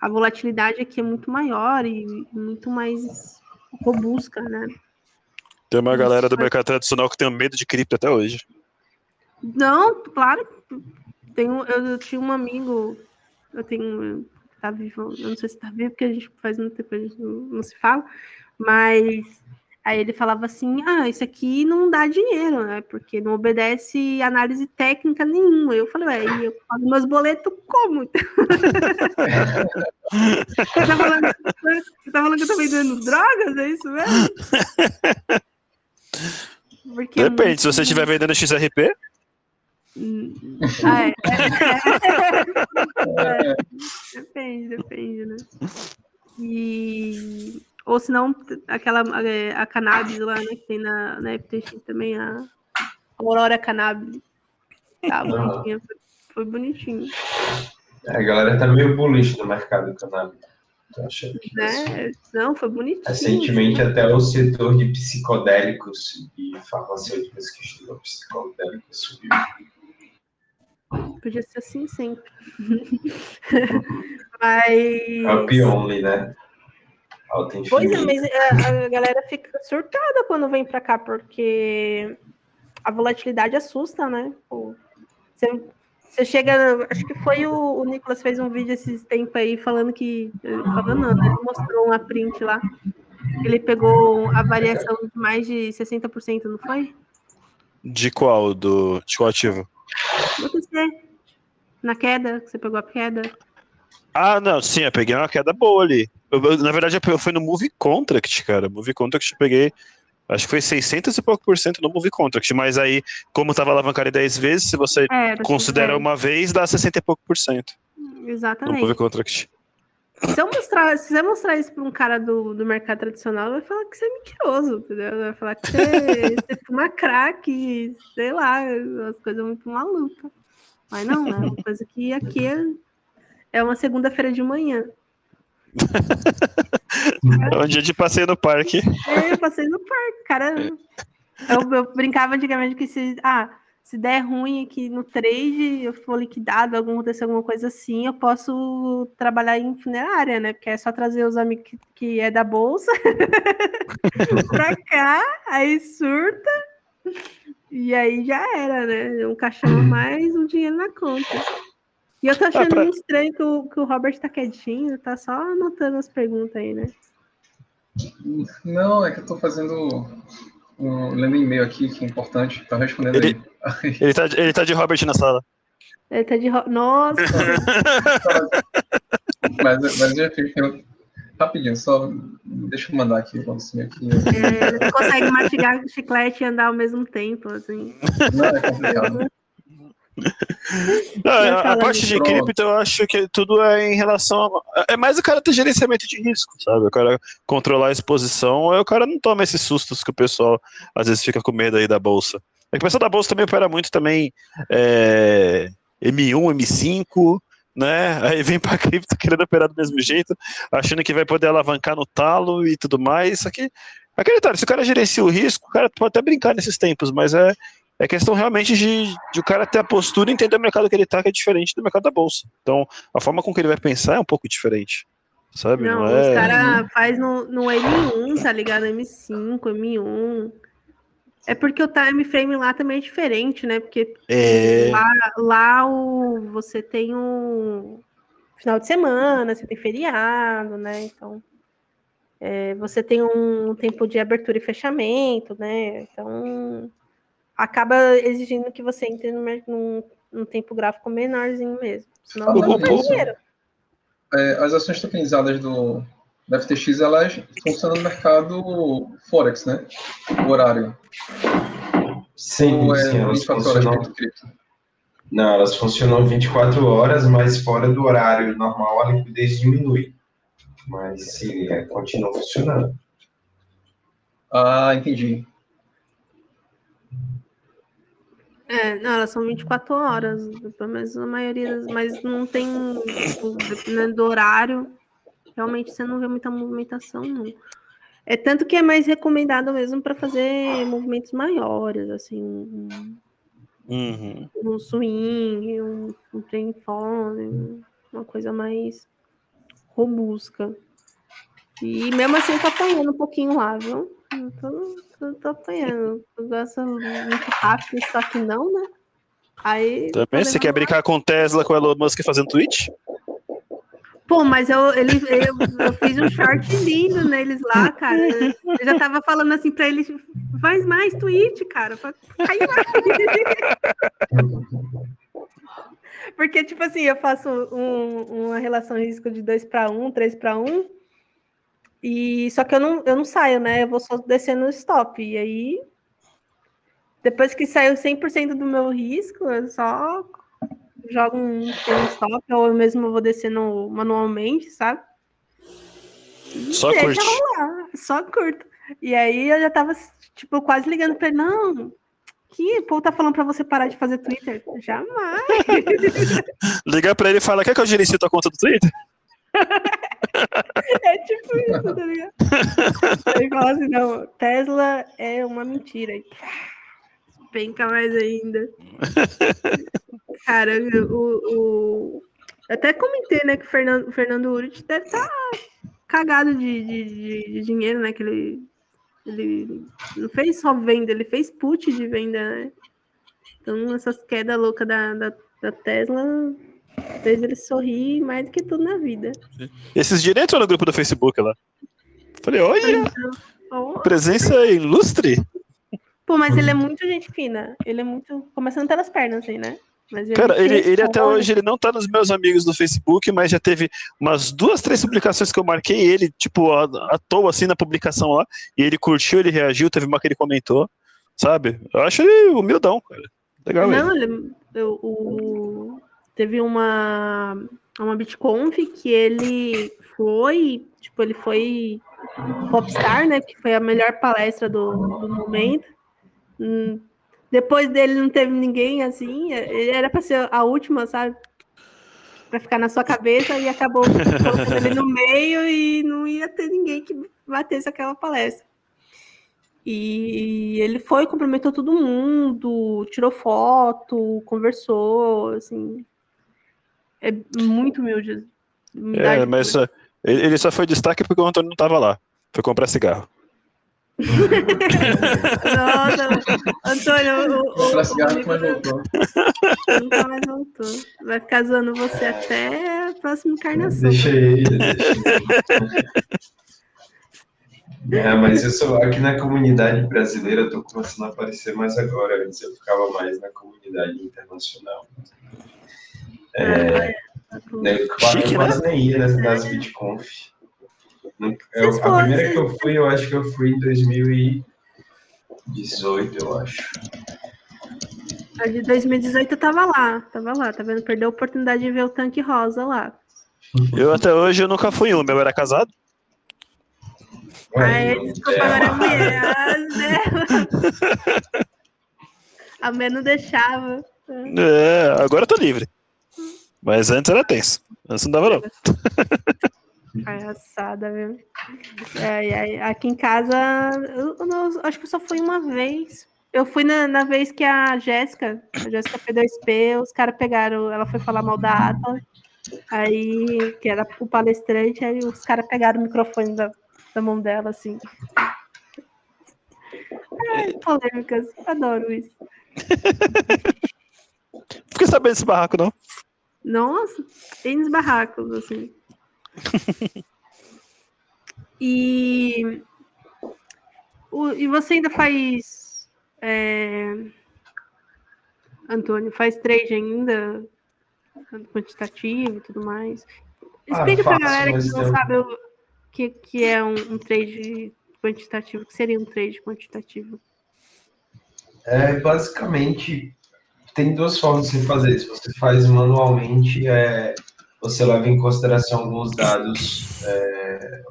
a volatilidade aqui é muito maior e muito mais robusta, né? Tem uma galera do mercado tradicional que tem medo de cripto até hoje. Não, claro. Tenho, eu, eu tinha um amigo, eu tenho, tá vivo, eu não sei se tá vivo, porque a gente faz muito tempo que a gente não, não se fala, mas Aí ele falava assim: ah, isso aqui não dá dinheiro, né? Porque não obedece análise técnica nenhuma. Eu falei, ué, eu pago meus boletos como? você, tá falando, você tá falando que eu tô vendendo drogas? É isso mesmo? Porque Depende, é muito... se você estiver vendendo XRP. Ah, é. é. Depende, depende, né? E ou se não, aquela é, a cannabis lá, né, que tem na, na FTX também, a Aurora Cannabis. Tá bonitinha, foi, foi bonitinho. É, a galera tá meio bullish no mercado do cannabis. Né? Não, foi bonitinho. Recentemente, até o setor de psicodélicos e farmacêuticos que estudam psicodélicos subiu. Podia ser assim sempre. mas. Happy only, né? Pois é, mas a, a, galera fica surtada quando vem para cá, porque a volatilidade assusta, né? Você, você chega. Acho que foi o, o Nicolas fez um vídeo esses tempos aí falando que. Falando não, né? Ele mostrou uma print lá. Ele pegou a variação de mais de 60%, não foi? De qual? Do, de qual ativo? Você, na queda, que você pegou a queda. Ah, não, sim, eu peguei uma queda boa ali. Eu, eu, na verdade, eu fui no Movie Contract, cara. Movie Contract eu peguei, acho que foi 600 e pouco por cento no Movie Contract, mas aí, como tava alavancado 10 vezes, se você é, considera uma vez, dá 60 e pouco por cento. Exatamente. No Movie Contract. Se eu mostrar, se você mostrar isso para um cara do, do mercado tradicional, vai falar que você é mentiroso, entendeu? Vai falar que você, você fuma crack, sei lá, as coisas muito malucas. Mas não, é uma coisa que aqui é, é uma segunda-feira de manhã. É um dia de passeio no parque. É, eu passei no parque, cara. Eu, eu brincava antigamente que se. Ah, se der ruim aqui no trade, eu for liquidado, acontecer alguma coisa assim, eu posso trabalhar em funerária, né? Porque é só trazer os amigos que, que é da bolsa pra cá, aí surta, e aí já era, né? Um caixão a mais, um dinheiro na conta. E eu tô achando ah, pra... muito estranho que o, que o Robert tá quietinho, tá só anotando as perguntas aí, né? Não, é que eu tô fazendo um, lendo e-mail aqui, que é importante, tá respondendo ele, aí. Ele tá, ele tá de Robert na sala. Ele tá de Nossa! mas, mas eu fiz rapidinho, só deixa eu mandar aqui pra você aqui. É, consegue mastigar chiclete e andar ao mesmo tempo, assim. Não, é complicado. Não, a, a parte de cripto eu acho que tudo é em relação a, é mais o cara ter gerenciamento de risco, sabe? O cara controlar a exposição, aí o cara não toma esses sustos que o pessoal às vezes fica com medo aí da bolsa. É que o pessoal da bolsa também opera muito também é, M1, M5, né? Aí vem para cripto querendo operar do mesmo jeito, achando que vai poder alavancar no talo e tudo mais. Isso aqui, aquele se o cara gerencia o risco, o cara pode até brincar nesses tempos, mas é é questão realmente de, de o cara ter a postura e entender o mercado que ele tá, que é diferente do mercado da bolsa. Então, a forma com que ele vai pensar é um pouco diferente. Sabe? Não, Não é... os caras faz no, no M1, tá ligado? M5, M1. É porque o time frame lá também é diferente, né? Porque é... lá, lá o, você tem um final de semana, você tem feriado, né? Então, é, você tem um tempo de abertura e fechamento, né? Então, acaba exigindo que você entre num, num tempo gráfico menorzinho mesmo. Senão não faz dinheiro. É, as ações tokenizadas do, da FTX, elas funcionam no mercado Forex, né? O horário. Sim, Ou é sim, elas funcionam... horas Não, elas funcionam 24 horas, mas fora do horário normal a liquidez diminui. Mas sim, é, continua funcionando. Ah, entendi. É, não, elas são 24 horas, pelo menos a maioria, mas não tem, tipo, dependendo do horário, realmente você não vê muita movimentação, não. É tanto que é mais recomendado mesmo para fazer movimentos maiores, assim, um, uhum. um swing, um, um trem phone, uma coisa mais robusta. E mesmo assim tô apanhando um pouquinho lá, viu? Eu tô, tô, tô apanhando. Eu gosto muito rápido, só que não, né? Aí. Também? Você quer brincar com Tesla com Elon Musk fazendo tweet? Pô, mas eu, ele, eu, eu fiz um short lindo neles lá, cara. Eu já tava falando assim pra eles: faz mais tweet, cara, mais. Porque, tipo assim, eu faço um, uma relação de risco de 2 para 1, 3 para 1. E só que eu não, eu não saio, né? Eu vou só descendo no stop. E aí, depois que saiu 100% do meu risco, eu só jogo um, um stop, ou eu mesmo vou descendo manualmente, sabe? E só curto. Só curto. E aí eu já tava, tipo, quase ligando pra ele, não, que pô tá falando pra você parar de fazer Twitter? Jamais! Liga pra ele e fala, quer que eu gerencie tua conta do Twitter? É tipo isso, tá ligado? Ele fala assim, não, Tesla é uma mentira. Penca mais ainda. Cara, o, o... até comentei, né, que o Fernando, Fernando Urich deve estar tá cagado de, de, de, de, dinheiro, né? Que ele, ele não fez só venda, ele fez put de venda, né? Então, essas quedas loucas da, da, da Tesla fez ele sorrir mais do que tudo na vida. Esses direitos no grupo do Facebook lá. Falei, olha, oh. presença ilustre. Pô, mas ele é muito gente fina. Ele é muito. Começando pelas pernas, assim, né? Ele Cara, ele, ele até hoje ele não tá nos meus amigos do Facebook, mas já teve umas duas, três publicações que eu marquei ele, tipo, à, à toa, assim, na publicação lá. E ele curtiu, ele reagiu, teve uma que ele comentou, sabe? Eu acho ele humildão, cara. Legal Não, ele, eu, o, teve uma, uma BitConf que ele foi, tipo, ele foi popstar, né? Que foi a melhor palestra do, do momento. Hum, depois dele não teve ninguém assim. Ele era para ser a última, sabe? Para ficar na sua cabeça e acabou ele no meio e não ia ter ninguém que batesse aquela palestra. E ele foi, cumprimentou todo mundo, tirou foto, conversou, assim. É muito humilde. É, mas só, ele só foi destaque porque o Antônio não estava lá. Foi comprar cigarro. Nossa, Antônio, o, o, o, cigarro nunca mais voltou. Nunca mais voltou. Vai ficar zoando você até a próxima encarnação. Deixa ele, deixa ele. É, mas eu sou aqui na comunidade brasileira, eu tô começando a aparecer mais agora. Antes eu ficava mais na comunidade internacional. É, é. Eu quase, quase nem ia nas, nas BitConf. Eu, a primeira que eu fui, eu acho que eu fui em 2018, eu acho. A de 2018 eu tava lá, tava lá, tá vendo? Perdeu a oportunidade de ver o tanque rosa lá. Eu até hoje eu nunca fui um, meu era casado. Ai, desculpa, agora é mulher, né? A Mé não deixava. É, agora eu tô livre. Mas antes era tenso. Antes não dava, não. Palhaçada, viu? É, é, aqui em casa, eu, eu, acho que eu só fui uma vez. Eu fui na, na vez que a Jéssica, a Jéssica P2P, os caras pegaram, ela foi falar mal da Atlas, aí, que era o palestrante, aí os caras pegaram o microfone da, da mão dela, assim. Ai, polêmicas, adoro isso. Fiquei sabendo desse barraco, não? Nossa, tem nos barracos, assim. e, o, e você ainda faz. É, Antônio, faz trade ainda? Quantitativo e tudo mais. Explica ah, para a galera que não eu... sabe o que, que é um, um trade quantitativo, o que seria um trade quantitativo. É basicamente tem duas formas de fazer isso. Você faz manualmente, é, você leva em consideração alguns dados é,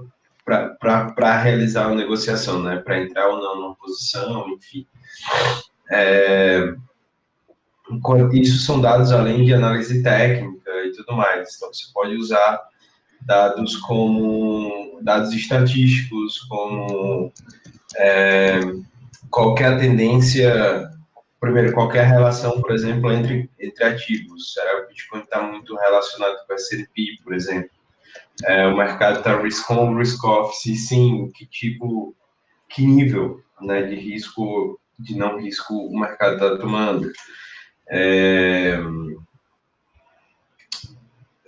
para realizar a negociação, né? Para entrar ou não numa posição, enfim. É, isso são dados além de análise técnica e tudo mais. Então, você pode usar dados como dados estatísticos, como é, qualquer tendência primeiro, qualquer relação, por exemplo, entre, entre ativos. Será que o Bitcoin está muito relacionado com a S&P, por exemplo? É, o mercado está risk on, risk off, se sim, que tipo, que nível né, de risco, de não risco o mercado está tomando. É,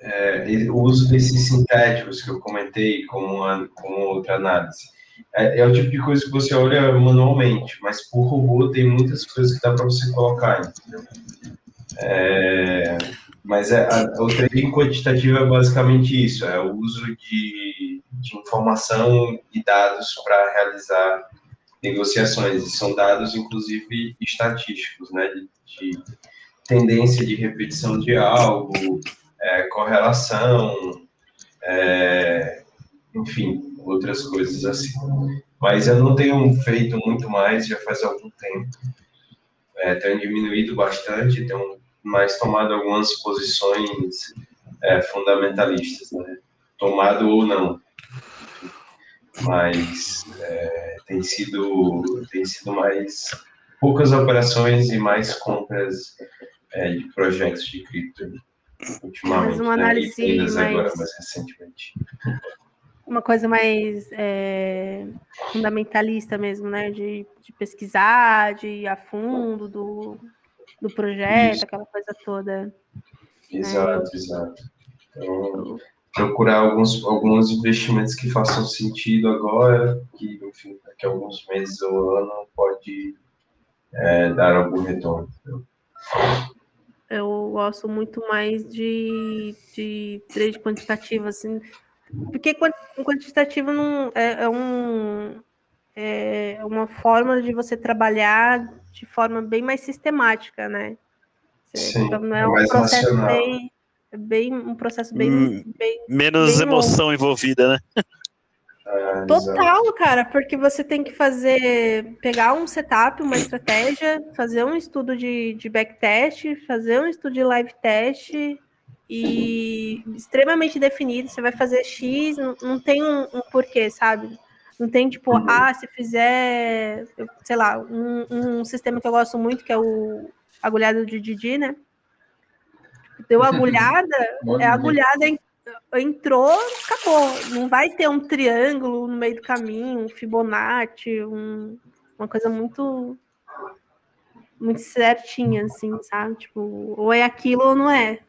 é, o uso desses sintéticos que eu comentei como, uma, como outra análise é, é, o tipo de coisa que você olha manualmente, mas por robô tem muitas coisas que dá para você colocar, entendeu? É, mas é, a, o trading quantitativo é basicamente isso, é o uso de, de informação e dados para realizar negociações, são dados, inclusive, estatísticos, né, de, de tendência de repetição de algo, é, correlação, é, enfim, outras coisas assim. Mas eu não tenho feito muito mais, já faz algum tempo. É, tenho diminuído bastante, tenho mais tomado algumas posições é, fundamentalistas, né? tomado ou não. Mas é, tem sido tem sido mais poucas operações e mais compras é, de projetos de cripto ultimamente. Uma né? análise mais... agora mais recentemente uma coisa mais é, fundamentalista mesmo, né? De, de, pesquisar, de ir a fundo do, do projeto, Isso. aquela coisa toda. Exato, né? exato. Então, procurar alguns, alguns investimentos que façam sentido agora, que, enfim, daqui a alguns meses ou ano pode é, dar algum retorno. Eu gosto muito mais de, de trade quantitativo, assim, porque quantitativo não é, é um é uma forma de você trabalhar de forma bem mais sistemática, né? Sim, então, não é, é um processo bem, é bem um processo bem, hum, bem menos bem emoção longo. envolvida, né? É, Total, cara, porque você tem que fazer, pegar um setup, uma estratégia, fazer um estudo de, de backtest, fazer um estudo de live test, e extremamente definido. Você vai fazer X, não, não tem um, um, porquê, sabe? Não tem tipo, uhum. ah, se fizer, sei lá, um, um, sistema que eu gosto muito, que é o agulhado de Didi, né? Deu agulhada, é agulhada, entrou, acabou. Não vai ter um triângulo no meio do caminho, um Fibonacci, um, uma coisa muito muito certinha, assim, sabe? Tipo, ou é aquilo ou não é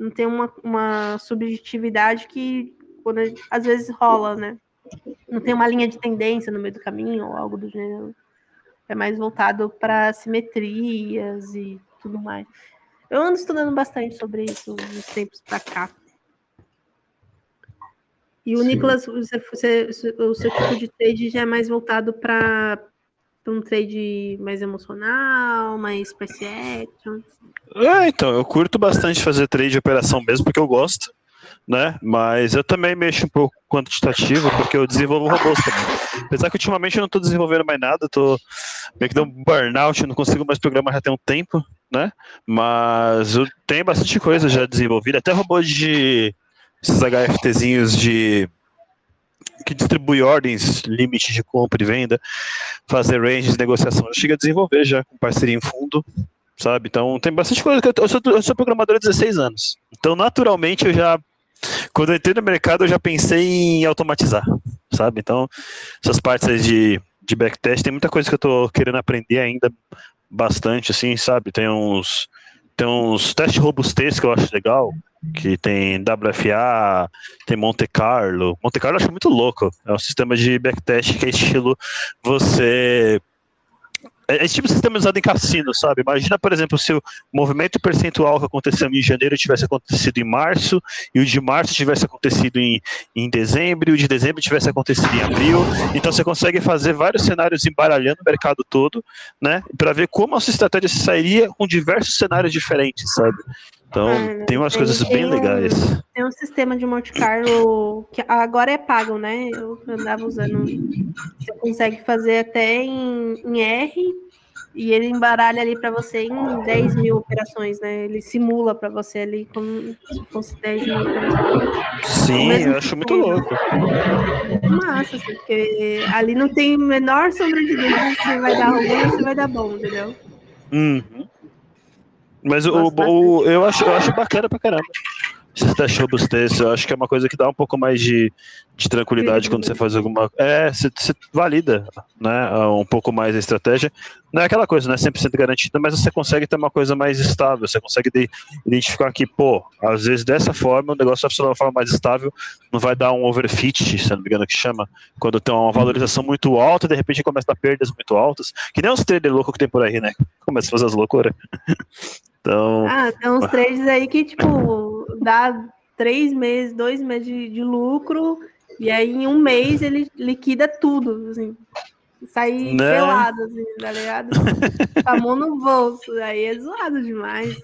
não tem uma, uma subjetividade que quando, às vezes rola, né? Não tem uma linha de tendência no meio do caminho ou algo do gênero. É mais voltado para simetrias e tudo mais. Eu ando estudando bastante sobre isso nos tempos para cá. E o Sim. Nicolas, você, você, o seu tipo de trade já é mais voltado para um trade mais emocional, mais price? É, então, eu curto bastante fazer trade de operação mesmo, porque eu gosto, né? Mas eu também mexo um pouco quantitativo, porque eu desenvolvo robôs também. Apesar que ultimamente eu não estou desenvolvendo mais nada, estou meio que deu um burnout, não consigo mais programar já tem um tempo, né? Mas eu tenho bastante coisa já desenvolvida, até robôs de esses HFTzinhos de que distribui ordens, limite de compra e venda, fazer ranges negociação. Eu cheguei a desenvolver já com parceria em fundo, sabe? Então tem bastante coisa que eu, eu, sou, eu sou programador há 16 anos. Então, naturalmente, eu já. Quando eu entrei no mercado, eu já pensei em automatizar, sabe? Então, essas partes de, de backtest, tem muita coisa que eu estou querendo aprender ainda bastante, assim, sabe? Tem uns, tem uns testes robustez que eu acho legal, que tem WFA, tem Monte Carlo. Monte Carlo eu acho muito louco. É um sistema de backtest que é estilo você é esse tipo de sistema usado em cassino, sabe? Imagina, por exemplo, se o movimento percentual que aconteceu em janeiro tivesse acontecido em março, e o de março tivesse acontecido em, em dezembro, e o de dezembro tivesse acontecido em abril. Então você consegue fazer vários cenários embaralhando o mercado todo, né? Para ver como a sua estratégia sairia com diversos cenários diferentes, sabe? Então, ah, tem umas coisas bem um, legais. Tem um sistema de Monte Carlo que agora é pago, né? Eu andava usando. Você consegue fazer até em, em R e ele embaralha ali para você em 10 mil operações, né? Ele simula para você ali como se fosse 10 mil operações. Sim, eu acho muito louco. Massa, assim, porque ali não tem menor sombra de dúvida se vai dar ruim ou se vai dar bom, entendeu? Uhum. Mas o, o, eu, acho, eu acho bacana pra caramba. Esses testes robustez, eu acho que é uma coisa que dá um pouco mais de, de tranquilidade quando você faz alguma. É, você, você, valida né, um pouco mais a estratégia. Não é aquela coisa, não é 100% garantida, mas você consegue ter uma coisa mais estável. Você consegue de, identificar que, pô, às vezes dessa forma o negócio vai funcionar de uma forma mais estável, não vai dar um overfit, se não me engano que chama, quando tem uma valorização muito alta e de repente começa a dar perdas muito altas. Que nem os traders loucos que tem por aí, né? Começa a fazer as loucuras. Então. Ah, tem uns trades aí que, tipo, dá três meses, dois meses de, de lucro, e aí em um mês ele liquida tudo, assim. Sai né? pelado, assim, tá ligado? Com a mão no bolso. Aí é zoado demais.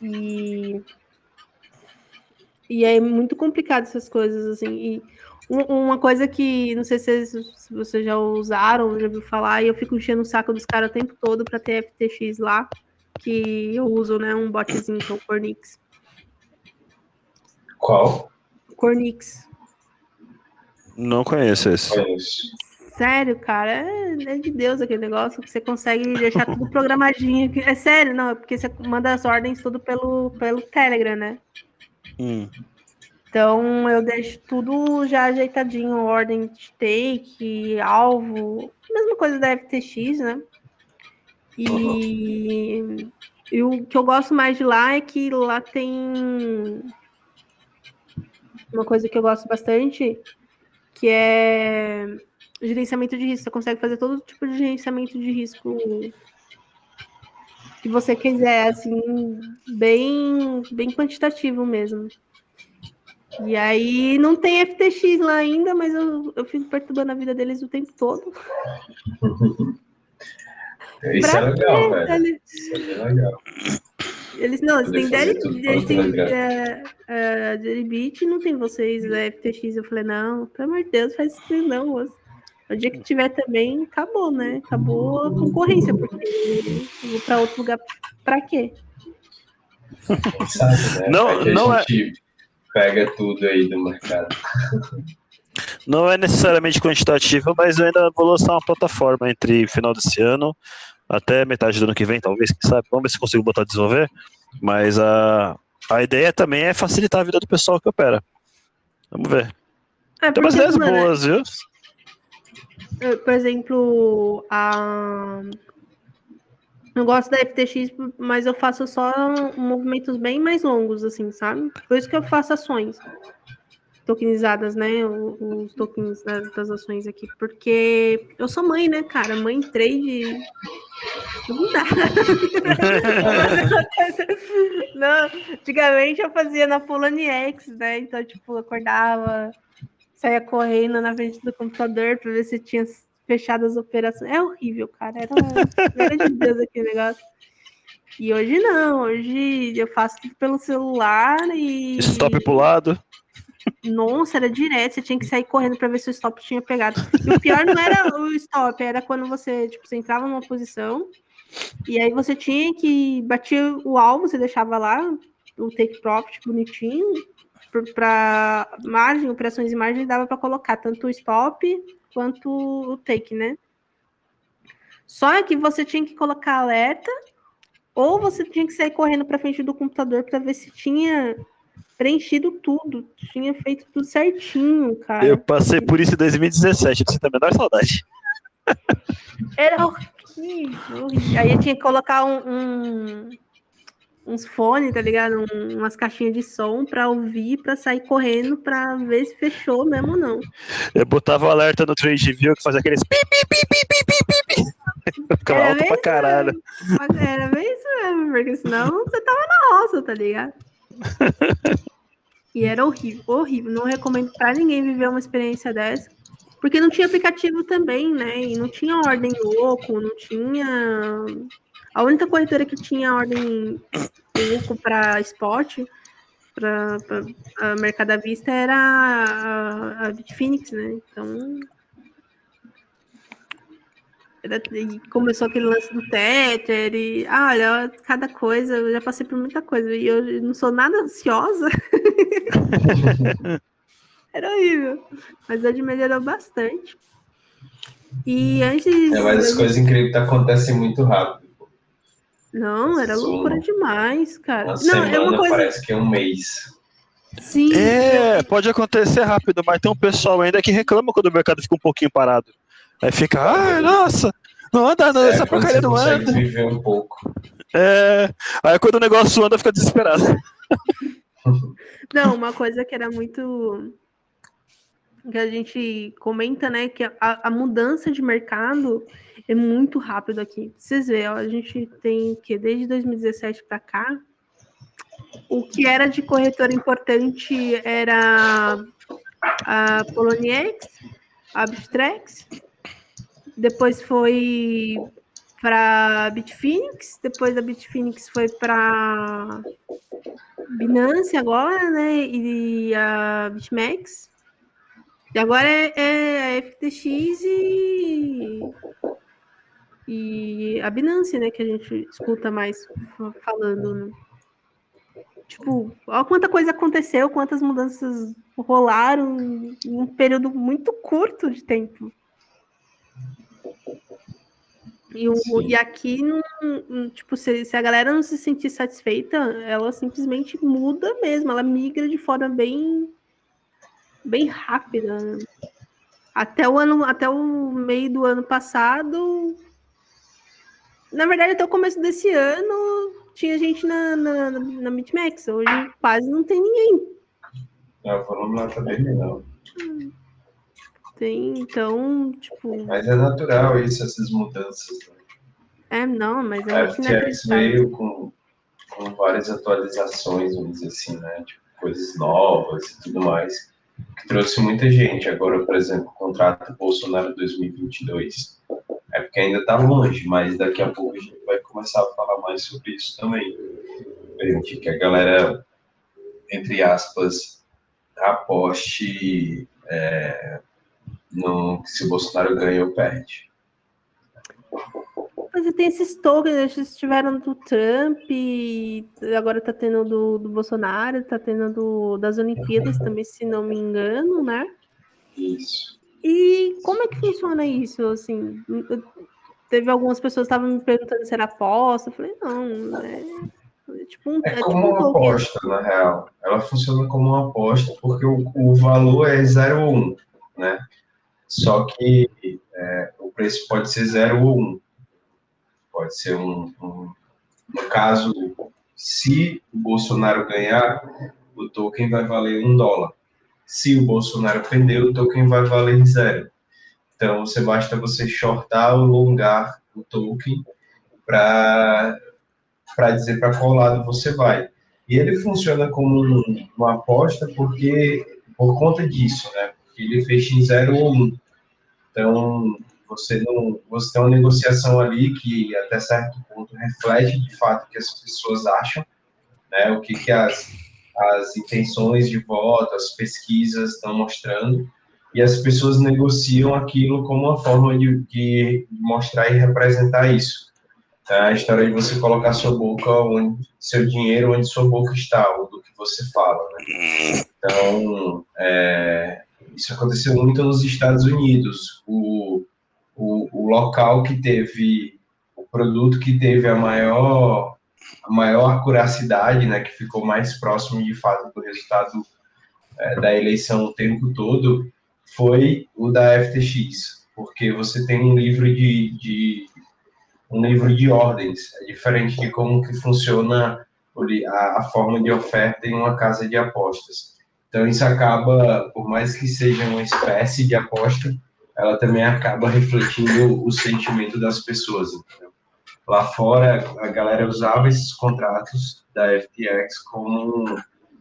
E. E é muito complicado essas coisas, assim. E uma coisa que não sei se vocês já usaram, já viu falar, e eu fico enchendo o saco dos caras o tempo todo para ter FTX lá que eu uso, né? Um botzinho que é o Cornix. Qual? Cornix. Não conheço esse. Conheço. Sério, cara, é, é, de Deus aquele negócio que você consegue deixar tudo programadinho. É sério, não, é porque você manda as ordens tudo pelo, pelo Telegram, né? Hum. Então eu deixo tudo já ajeitadinho, ordem de take, alvo, mesma coisa da FTX, né? E, e o que eu gosto mais de lá é que lá tem uma coisa que eu gosto bastante, que é gerenciamento de risco. Você consegue fazer todo tipo de gerenciamento de risco que você quiser, assim, bem, bem quantitativo mesmo. E aí não tem FTX lá ainda, mas eu, eu fico perturbando a vida deles o tempo todo. Isso é legal, velho. Eles... Isso é legal. Eles não, eles têm Deribit é, é, não tem vocês, é FTX. Eu falei, não, pelo amor de Deus, faz isso não, moço. O dia que tiver também, acabou, né? Acabou a concorrência, porque eu vou para outro lugar para quê? Sabe, né? Não, é não é. Pega tudo aí do mercado. Não é necessariamente quantitativo, mas eu ainda vou lançar uma plataforma entre final desse ano até metade do ano que vem, talvez, quem sabe. Vamos ver se consigo botar a desenvolver. Mas a, a ideia também é facilitar a vida do pessoal que opera. Vamos ver. É, Tem umas ideias boas, viu? por exemplo, a. Eu gosto da FTX, mas eu faço só movimentos bem mais longos, assim, sabe? Por isso que eu faço ações tokenizadas, né? Os tokens das ações aqui. Porque eu sou mãe, né, cara? Mãe trade. Não dá. Não, antigamente eu fazia na Poloniex, né? Então, tipo, acordava saía correndo na frente do computador para ver se tinha fechado as operações. É horrível, cara. Era, era de Deus aquele negócio. E hoje não, hoje eu faço tudo pelo celular e. Stop pro lado. Nossa, era direto, você tinha que sair correndo para ver se o stop tinha pegado. E o pior não era o stop, era quando você, tipo, você entrava numa posição e aí você tinha que bater o alvo, você deixava lá o take profit bonitinho, para margem, operações de margem, dava para colocar tanto o stop quanto o take, né? Só que você tinha que colocar alerta ou você tinha que sair correndo para frente do computador para ver se tinha preenchido tudo, tinha feito tudo certinho, cara. Eu passei por isso em 2017, não sinto a menor saudade. Era horrível. Aí eu tinha que colocar um, um uns fones, tá ligado? Um, umas caixinhas de som pra ouvir, pra sair correndo, pra ver se fechou mesmo ou não. Eu botava o alerta no Trade View que fazia aqueles pi, pi, pi, pi, pi, pi, pi. Ficava alto pra caralho. Mesmo. Era bem isso mesmo, porque senão você tava na roça, tá ligado? E era horrível, horrível. Não recomendo pra ninguém viver uma experiência dessa. Porque não tinha aplicativo também, né? E não tinha ordem louco, não tinha a única corretora que tinha ordem lucro para spot, para Mercado à Vista, era a, a Bitfinex, né? Então. Era, começou aquele lance do Tether e. Ah, olha, cada coisa, eu já passei por muita coisa. E eu não sou nada ansiosa. era horrível. Mas hoje melhorou bastante. E antes. É, mas as coisas incríveis acontecem muito rápido. Não, era loucura demais, cara. Uma não, semana é uma coisa... parece que é um mês. Sim. É, pode acontecer rápido, mas tem um pessoal ainda que reclama quando o mercado fica um pouquinho parado. Aí fica, ah, nossa, não anda, não, é, essa porcaria não anda. viver um pouco. É, aí quando o negócio anda, fica desesperado. Não, uma coisa que era muito que a gente comenta, né, que a, a mudança de mercado é muito rápido aqui. Vocês veem, ó, a gente tem que desde 2017 para cá, o que era de corretora importante era a Poloniex, a Abstrex, depois foi para Bitfinex, depois a Bitfinex foi para Binance agora, né? E a BitMEX. E agora é, é a FTX e, e a Binance, né? Que a gente escuta mais falando. Né? tipo, olha quanta coisa aconteceu, quantas mudanças rolaram em um período muito curto de tempo. E, o, e aqui, tipo, se, se, a galera não se sentir satisfeita, ela simplesmente muda mesmo, ela migra de forma bem, bem rápida. Até o ano, até o meio do ano passado, na verdade, até o começo desse ano, tinha gente na, na, na BitMEX. Hoje quase não tem ninguém. É, o volume lá tá bem menor. Tem, então, tipo. Mas é natural isso, essas mudanças. Né? É, não, mas é a FTX veio com, com várias atualizações, vamos dizer assim, né? Tipo, coisas novas e tudo mais. Que trouxe muita gente. Agora, por exemplo, o contrato Bolsonaro 2022 é porque ainda está longe, mas daqui a pouco a gente vai começar a falar mais sobre isso também. Permitir que a galera, entre aspas, aposte é, no, se o Bolsonaro ganha ou perde. Mas tem esses tokens, eles tiveram do Trump, agora está tendo do, do Bolsonaro, está tendo do, das Olimpíadas também, se não me engano, né? Isso. E como é que funciona isso? Assim, teve algumas pessoas que estavam me perguntando se era aposta. Eu falei, não, é, é tipo um, é, é como tipo uma aposta, na real. Ela funciona como uma aposta porque o, o valor é 0 ou 1, um, né? Só que é, o preço pode ser 0 ou 1. Um. Pode ser um, um. No caso, se o Bolsonaro ganhar, o token vai valer um dólar. Se o Bolsonaro perder, o token vai valer zero. Então, você basta você shortar ou longar o token para dizer para qual lado você vai. E ele funciona como um, uma aposta porque por conta disso, né? Porque ele fecha em 0 ou 1. Um. Então, você não você tem uma negociação ali que até certo ponto reflete de fato o que as pessoas acham, né? O que que as as intenções de voto, as pesquisas estão mostrando, e as pessoas negociam aquilo como uma forma de, de mostrar e representar isso. É a história de você colocar sua boca onde seu dinheiro onde sua boca está, ou do que você fala. Né? Então, é, isso aconteceu muito nos Estados Unidos. O, o, o local que teve, o produto que teve a maior a maior acuracidade, né, que ficou mais próximo de fato do resultado é, da eleição o tempo todo, foi o da FTX, porque você tem um livro de, de um livro de ordens, é diferente de como que funciona a, a forma de oferta em uma casa de apostas. Então isso acaba, por mais que seja uma espécie de aposta, ela também acaba refletindo o sentimento das pessoas. Entendeu? Lá fora, a galera usava esses contratos da FTX como um,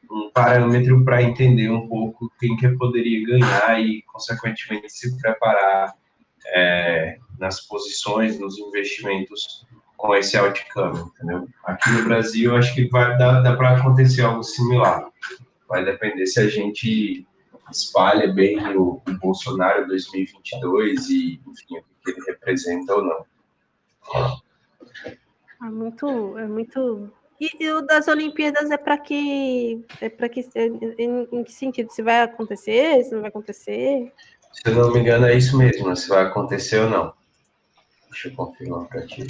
um parâmetro para entender um pouco quem que poderia ganhar e, consequentemente, se preparar é, nas posições, nos investimentos com esse outcome, entendeu? Aqui no Brasil, acho que vai dar, dá para acontecer algo similar. Vai depender se a gente espalha bem o, o Bolsonaro 2022 e, enfim, o que ele representa ou não. É muito, é muito. E, e o das Olimpíadas é para que, é para que, é, em, em, que sentido? Se vai acontecer? Se não vai acontecer? Se eu não me engano é isso mesmo, se vai acontecer ou não. Deixa eu confirmar para ti.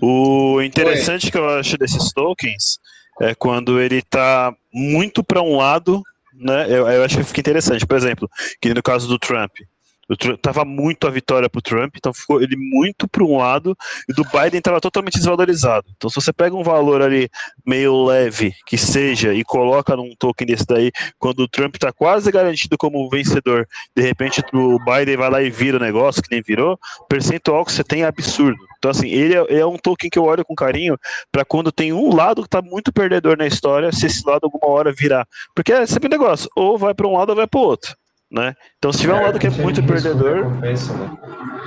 O interessante Oi. que eu acho desses tokens é quando ele está muito para um lado, né? Eu, eu acho que fica interessante. Por exemplo, que no caso do Trump, Tava muito a vitória pro Trump, então ficou ele muito para um lado, e do Biden estava totalmente desvalorizado. Então, se você pega um valor ali meio leve, que seja, e coloca num token desse daí, quando o Trump está quase garantido como vencedor, de repente o Biden vai lá e vira o negócio, que nem virou, percentual que você tem é absurdo. Então, assim, ele é, é um token que eu olho com carinho para quando tem um lado que está muito perdedor na história, se esse lado alguma hora virar. Porque é sempre um negócio, ou vai para um lado ou vai para outro né? Então, se tiver um é, lado que é muito perdedor, compensa, né?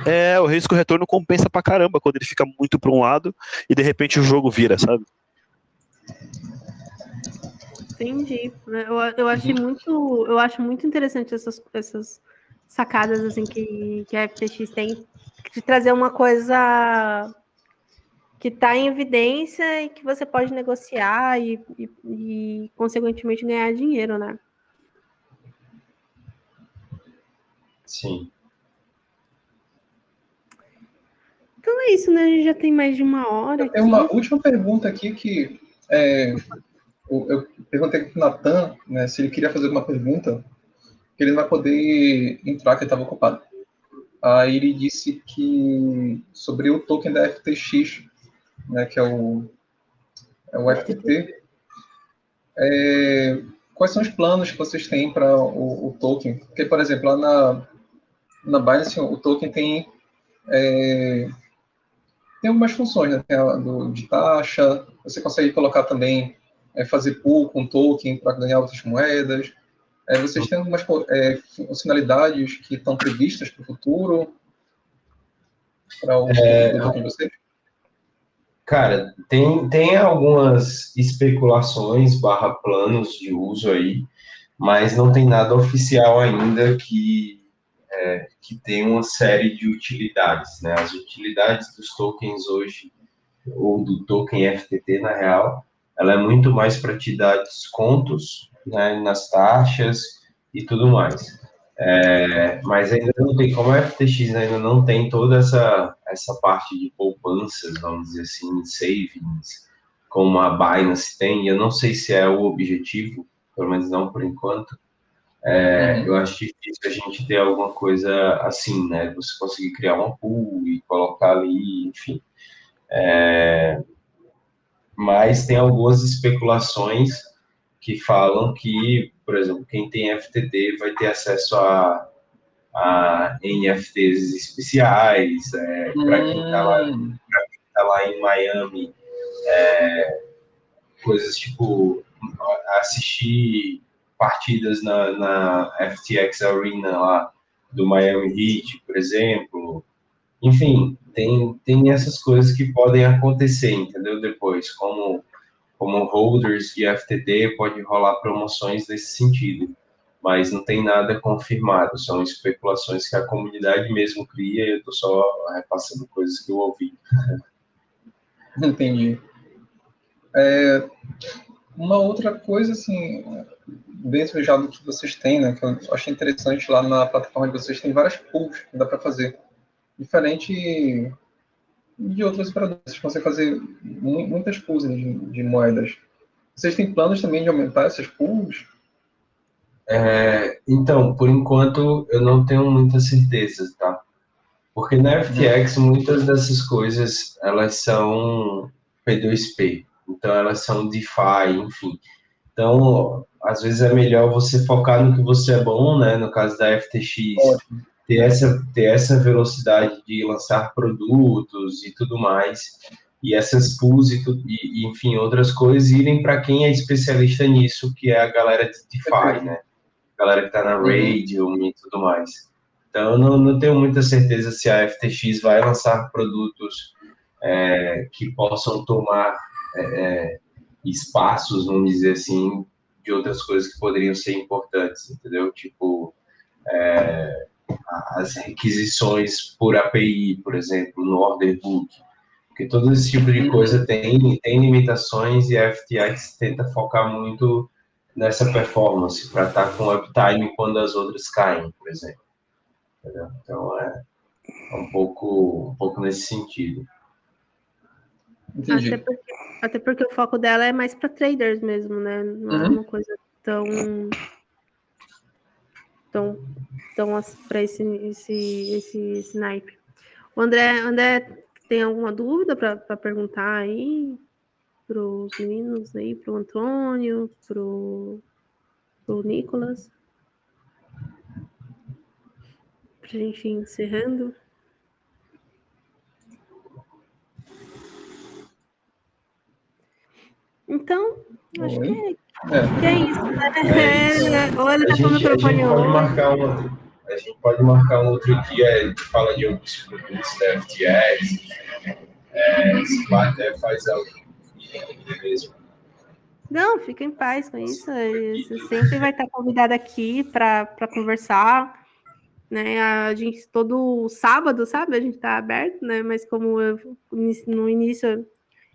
é o risco retorno compensa pra caramba quando ele fica muito para um lado e de repente o jogo vira, sabe? Entendi. Eu, eu achei muito, eu acho muito interessante essas, essas sacadas assim que, que a FTX tem de trazer uma coisa que que está em evidência e que você pode negociar e, e, e, consequentemente, ganhar dinheiro, né? Sim. Então é isso, né? A gente já tem mais de uma hora. Tem uma última pergunta aqui que é, eu, eu, perguntei para o Natan né, se ele queria fazer uma pergunta, que ele não vai poder entrar, que ele estava ocupado. Aí ele disse que sobre o token da FTX, né, que é o, é o FTT, é, quais são os planos que vocês têm para o, o, token? Porque, por exemplo, lá na, na Binance, o token tem, é, tem algumas funções, né? Tem a do, de taxa, você consegue colocar também, é, fazer pool com token para ganhar outras moedas. É, vocês têm algumas é, funcionalidades que estão previstas para o futuro? Para o é, token de vocês? Cara, tem, tem algumas especulações barra planos de uso aí, mas não tem nada oficial ainda que, é, que tem uma série de utilidades, né? As utilidades dos tokens hoje, ou do token FTT, na real, ela é muito mais para te dar descontos né, nas taxas e tudo mais. É, mas ainda não tem, como a FTX ainda não tem toda essa, essa parte de poupanças, vamos dizer assim, savings, como a Binance tem, eu não sei se é o objetivo, pelo menos não por enquanto. É, uhum. Eu acho difícil a gente ter alguma coisa assim, né? Você conseguir criar uma pool e colocar ali, enfim. É, mas tem algumas especulações que falam que, por exemplo, quem tem FTT vai ter acesso a, a NFTs especiais, é, para quem está lá, tá lá em Miami, é, coisas tipo assistir partidas na, na FTX Arena lá do Miami Heat, por exemplo. Enfim, tem, tem essas coisas que podem acontecer, entendeu? Depois, como como holders de FTD, pode rolar promoções nesse sentido, mas não tem nada confirmado, são especulações que a comunidade mesmo cria eu estou só repassando coisas que eu ouvi. Entendi. É, uma outra coisa, assim, dentro já do que vocês têm, né, que eu achei interessante lá na plataforma de vocês, tem várias pools que dá para fazer. Diferente de outras operadoras. Vocês conseguem fazer muitas pools de, de, moedas. Vocês têm planos também de aumentar essas pools? É, então, por enquanto, eu não tenho muita certeza, tá? Porque na FTX, muitas dessas coisas, elas são P2P. Então, elas são DeFi, enfim. Então, às vezes é melhor você focar no que você é bom, né? No caso da FTX, Ótimo ter essa, ter essa velocidade de lançar produtos e tudo mais, e essas pools e, tudo, e, enfim, outras coisas irem para quem é especialista nisso, que é a galera de DeFi, né? A galera que está na uhum. Radium e tudo mais. Então, eu não, não tenho muita certeza se a FTX vai lançar produtos é, que possam tomar é, é, espaços, vamos dizer assim, de outras coisas que poderiam ser importantes, entendeu? Tipo, é, as requisições por API, por exemplo, no order book, porque todo esse tipo de coisa tem, tem limitações e a FTX tenta focar muito nessa performance para estar tá com uptime quando as outras caem, por exemplo. Entendeu? Então é, é um pouco, um pouco nesse sentido. Até porque, até porque, o foco dela é mais para traders mesmo, né? Não é uhum. é uma coisa tão então, então para esse, esse, esse snipe. O André, André tem alguma dúvida para perguntar aí para os meninos aí, para o Antônio, para o Nicolas? Para a gente ir encerrando. Então, acho que é é. Que é isso, né? É Ou ele tá com o microfone a pode marcar um, A gente pode marcar um outro dia, a gente fala de alguns produtos da FTX, é, se até faz algo mesmo. Não, fica em paz com isso. Você sempre vai estar convidado aqui para conversar. Né? A gente todo sábado, sabe? A gente está aberto, né? Mas como eu, no início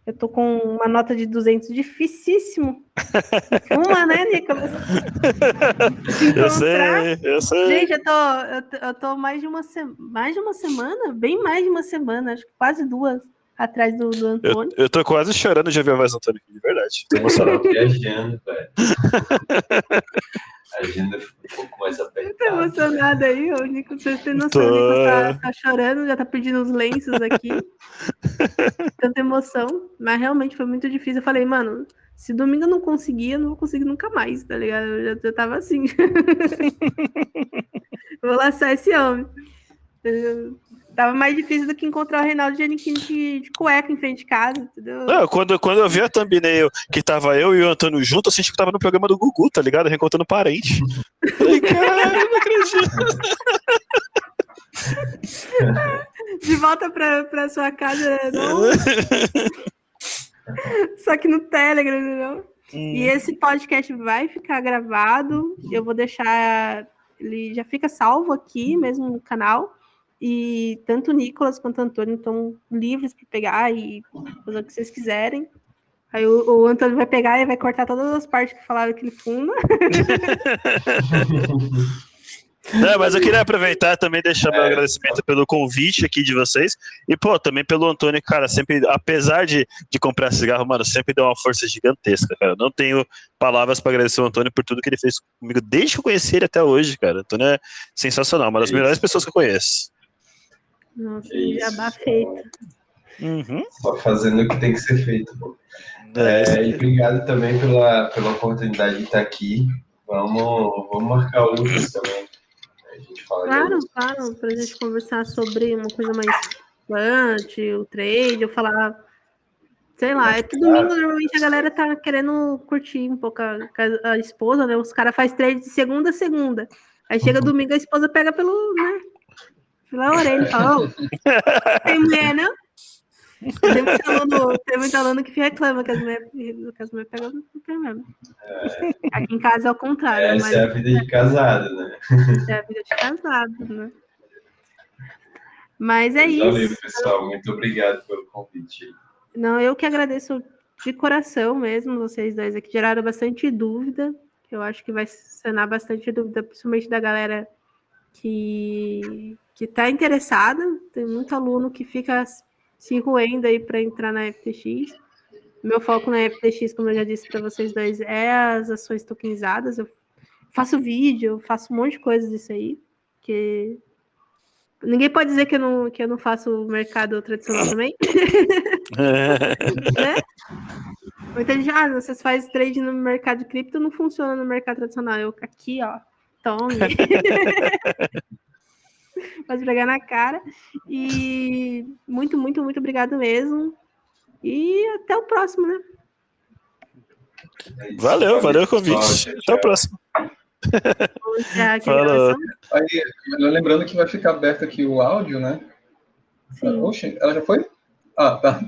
Eu tô com uma nota de 200 dificíssimo. Uma, né, Nicolas? Eu sei, eu sei. Gente, eu tô, eu tô, eu tô mais, de uma se... mais de uma semana, bem mais de uma semana, acho que quase duas, atrás do, do Antônio. Eu, eu tô quase chorando de ver a voz do Antônio aqui, de verdade. Tô emocionado. Viajando, velho. A agenda ficou um pouco mais Tá apertada. emocionada aí, ô Nico. Vocês têm noção, Tô. o Nico tá, tá chorando, já tá pedindo os lenços aqui. Tanta emoção. Mas realmente foi muito difícil. Eu falei, mano, se domingo eu não conseguir, eu não vou conseguir nunca mais, tá ligado? Eu já, já tava assim. vou laçar esse homem. Eu- Tava mais difícil do que encontrar o Reinaldo Giannichini de, de cueca em frente de casa, entendeu? Não, quando, quando eu vi a thumbnail que tava eu e o Antônio junto, eu senti que tava no programa do Gugu, tá ligado? Reencontrando parente. Falei, caralho, não acredito. De volta pra, pra sua casa? Não. Só que no Telegram, entendeu? E esse podcast vai ficar gravado. Eu vou deixar. Ele já fica salvo aqui mesmo no canal. E tanto o Nicolas quanto o Antônio estão livres para pegar e fazer o que vocês quiserem. Aí o, o Antônio vai pegar e vai cortar todas as partes que falaram que ele funda. É, mas eu queria aproveitar também deixar meu agradecimento pelo convite aqui de vocês. E, pô, também pelo Antônio, cara, sempre, apesar de, de comprar cigarro, mano, sempre deu uma força gigantesca, cara. Eu não tenho palavras para agradecer o Antônio por tudo que ele fez comigo desde que eu conheci ele até hoje, cara. O Antônio é sensacional, uma das É isso. melhores pessoas que eu conheço. Nossa, É jabá feito. Uhum. Só fazendo o que tem que ser feito. pô. É, É, e obrigado também pela, pela oportunidade de estar aqui. Vamos, vamos marcar outros também. A gente fala de Claro, claro, pra gente conversar sobre uma coisa mais importante, o trade, eu falar. Sei lá, é que domingo normalmente a galera tá querendo curtir um pouco a, a esposa, né? Os caras fazem trade de segunda a segunda. Aí chega domingo, a esposa pega pelo, né? Pela orelha e fala, ô, tem mulher, não? Tem muito aluno, tem muito aluno que reclama que as mulheres que as mulheres pegam no pé mesmo. Aqui em casa é o contrário, Essa mas é a vida de casado, né? é a vida de casado, né? Mas é Valeu, isso. pessoal. Muito obrigado pelo convite. Não, eu que agradeço de coração mesmo, vocês dois aqui geraram bastante dúvida. Eu acho que vai sanar bastante dúvida, principalmente da galera que que está interessada. Tem muito aluno que fica se roendo aí para entrar na FTX. Meu foco na FTX, como eu já disse para vocês dois, é as ações tokenizadas. Eu faço vídeo, eu faço um monte de coisa disso aí, que ninguém pode dizer que eu não, que eu não faço mercado tradicional também. né? Muita gente, ah, vocês fazem trade no mercado de cripto, não funciona no mercado tradicional. Eu aqui, ó, tome. Pode pegar na cara. E muito, muito, muito obrigado mesmo. E até o próximo, né? É. Valeu, valeu o convite. Até o próximo. Vou encerrar aqui a Falou. gravação. Aí, lembrando que vai ficar aberto aqui o áudio, né? Sim. Oxe, ela já foi? Ah, tá.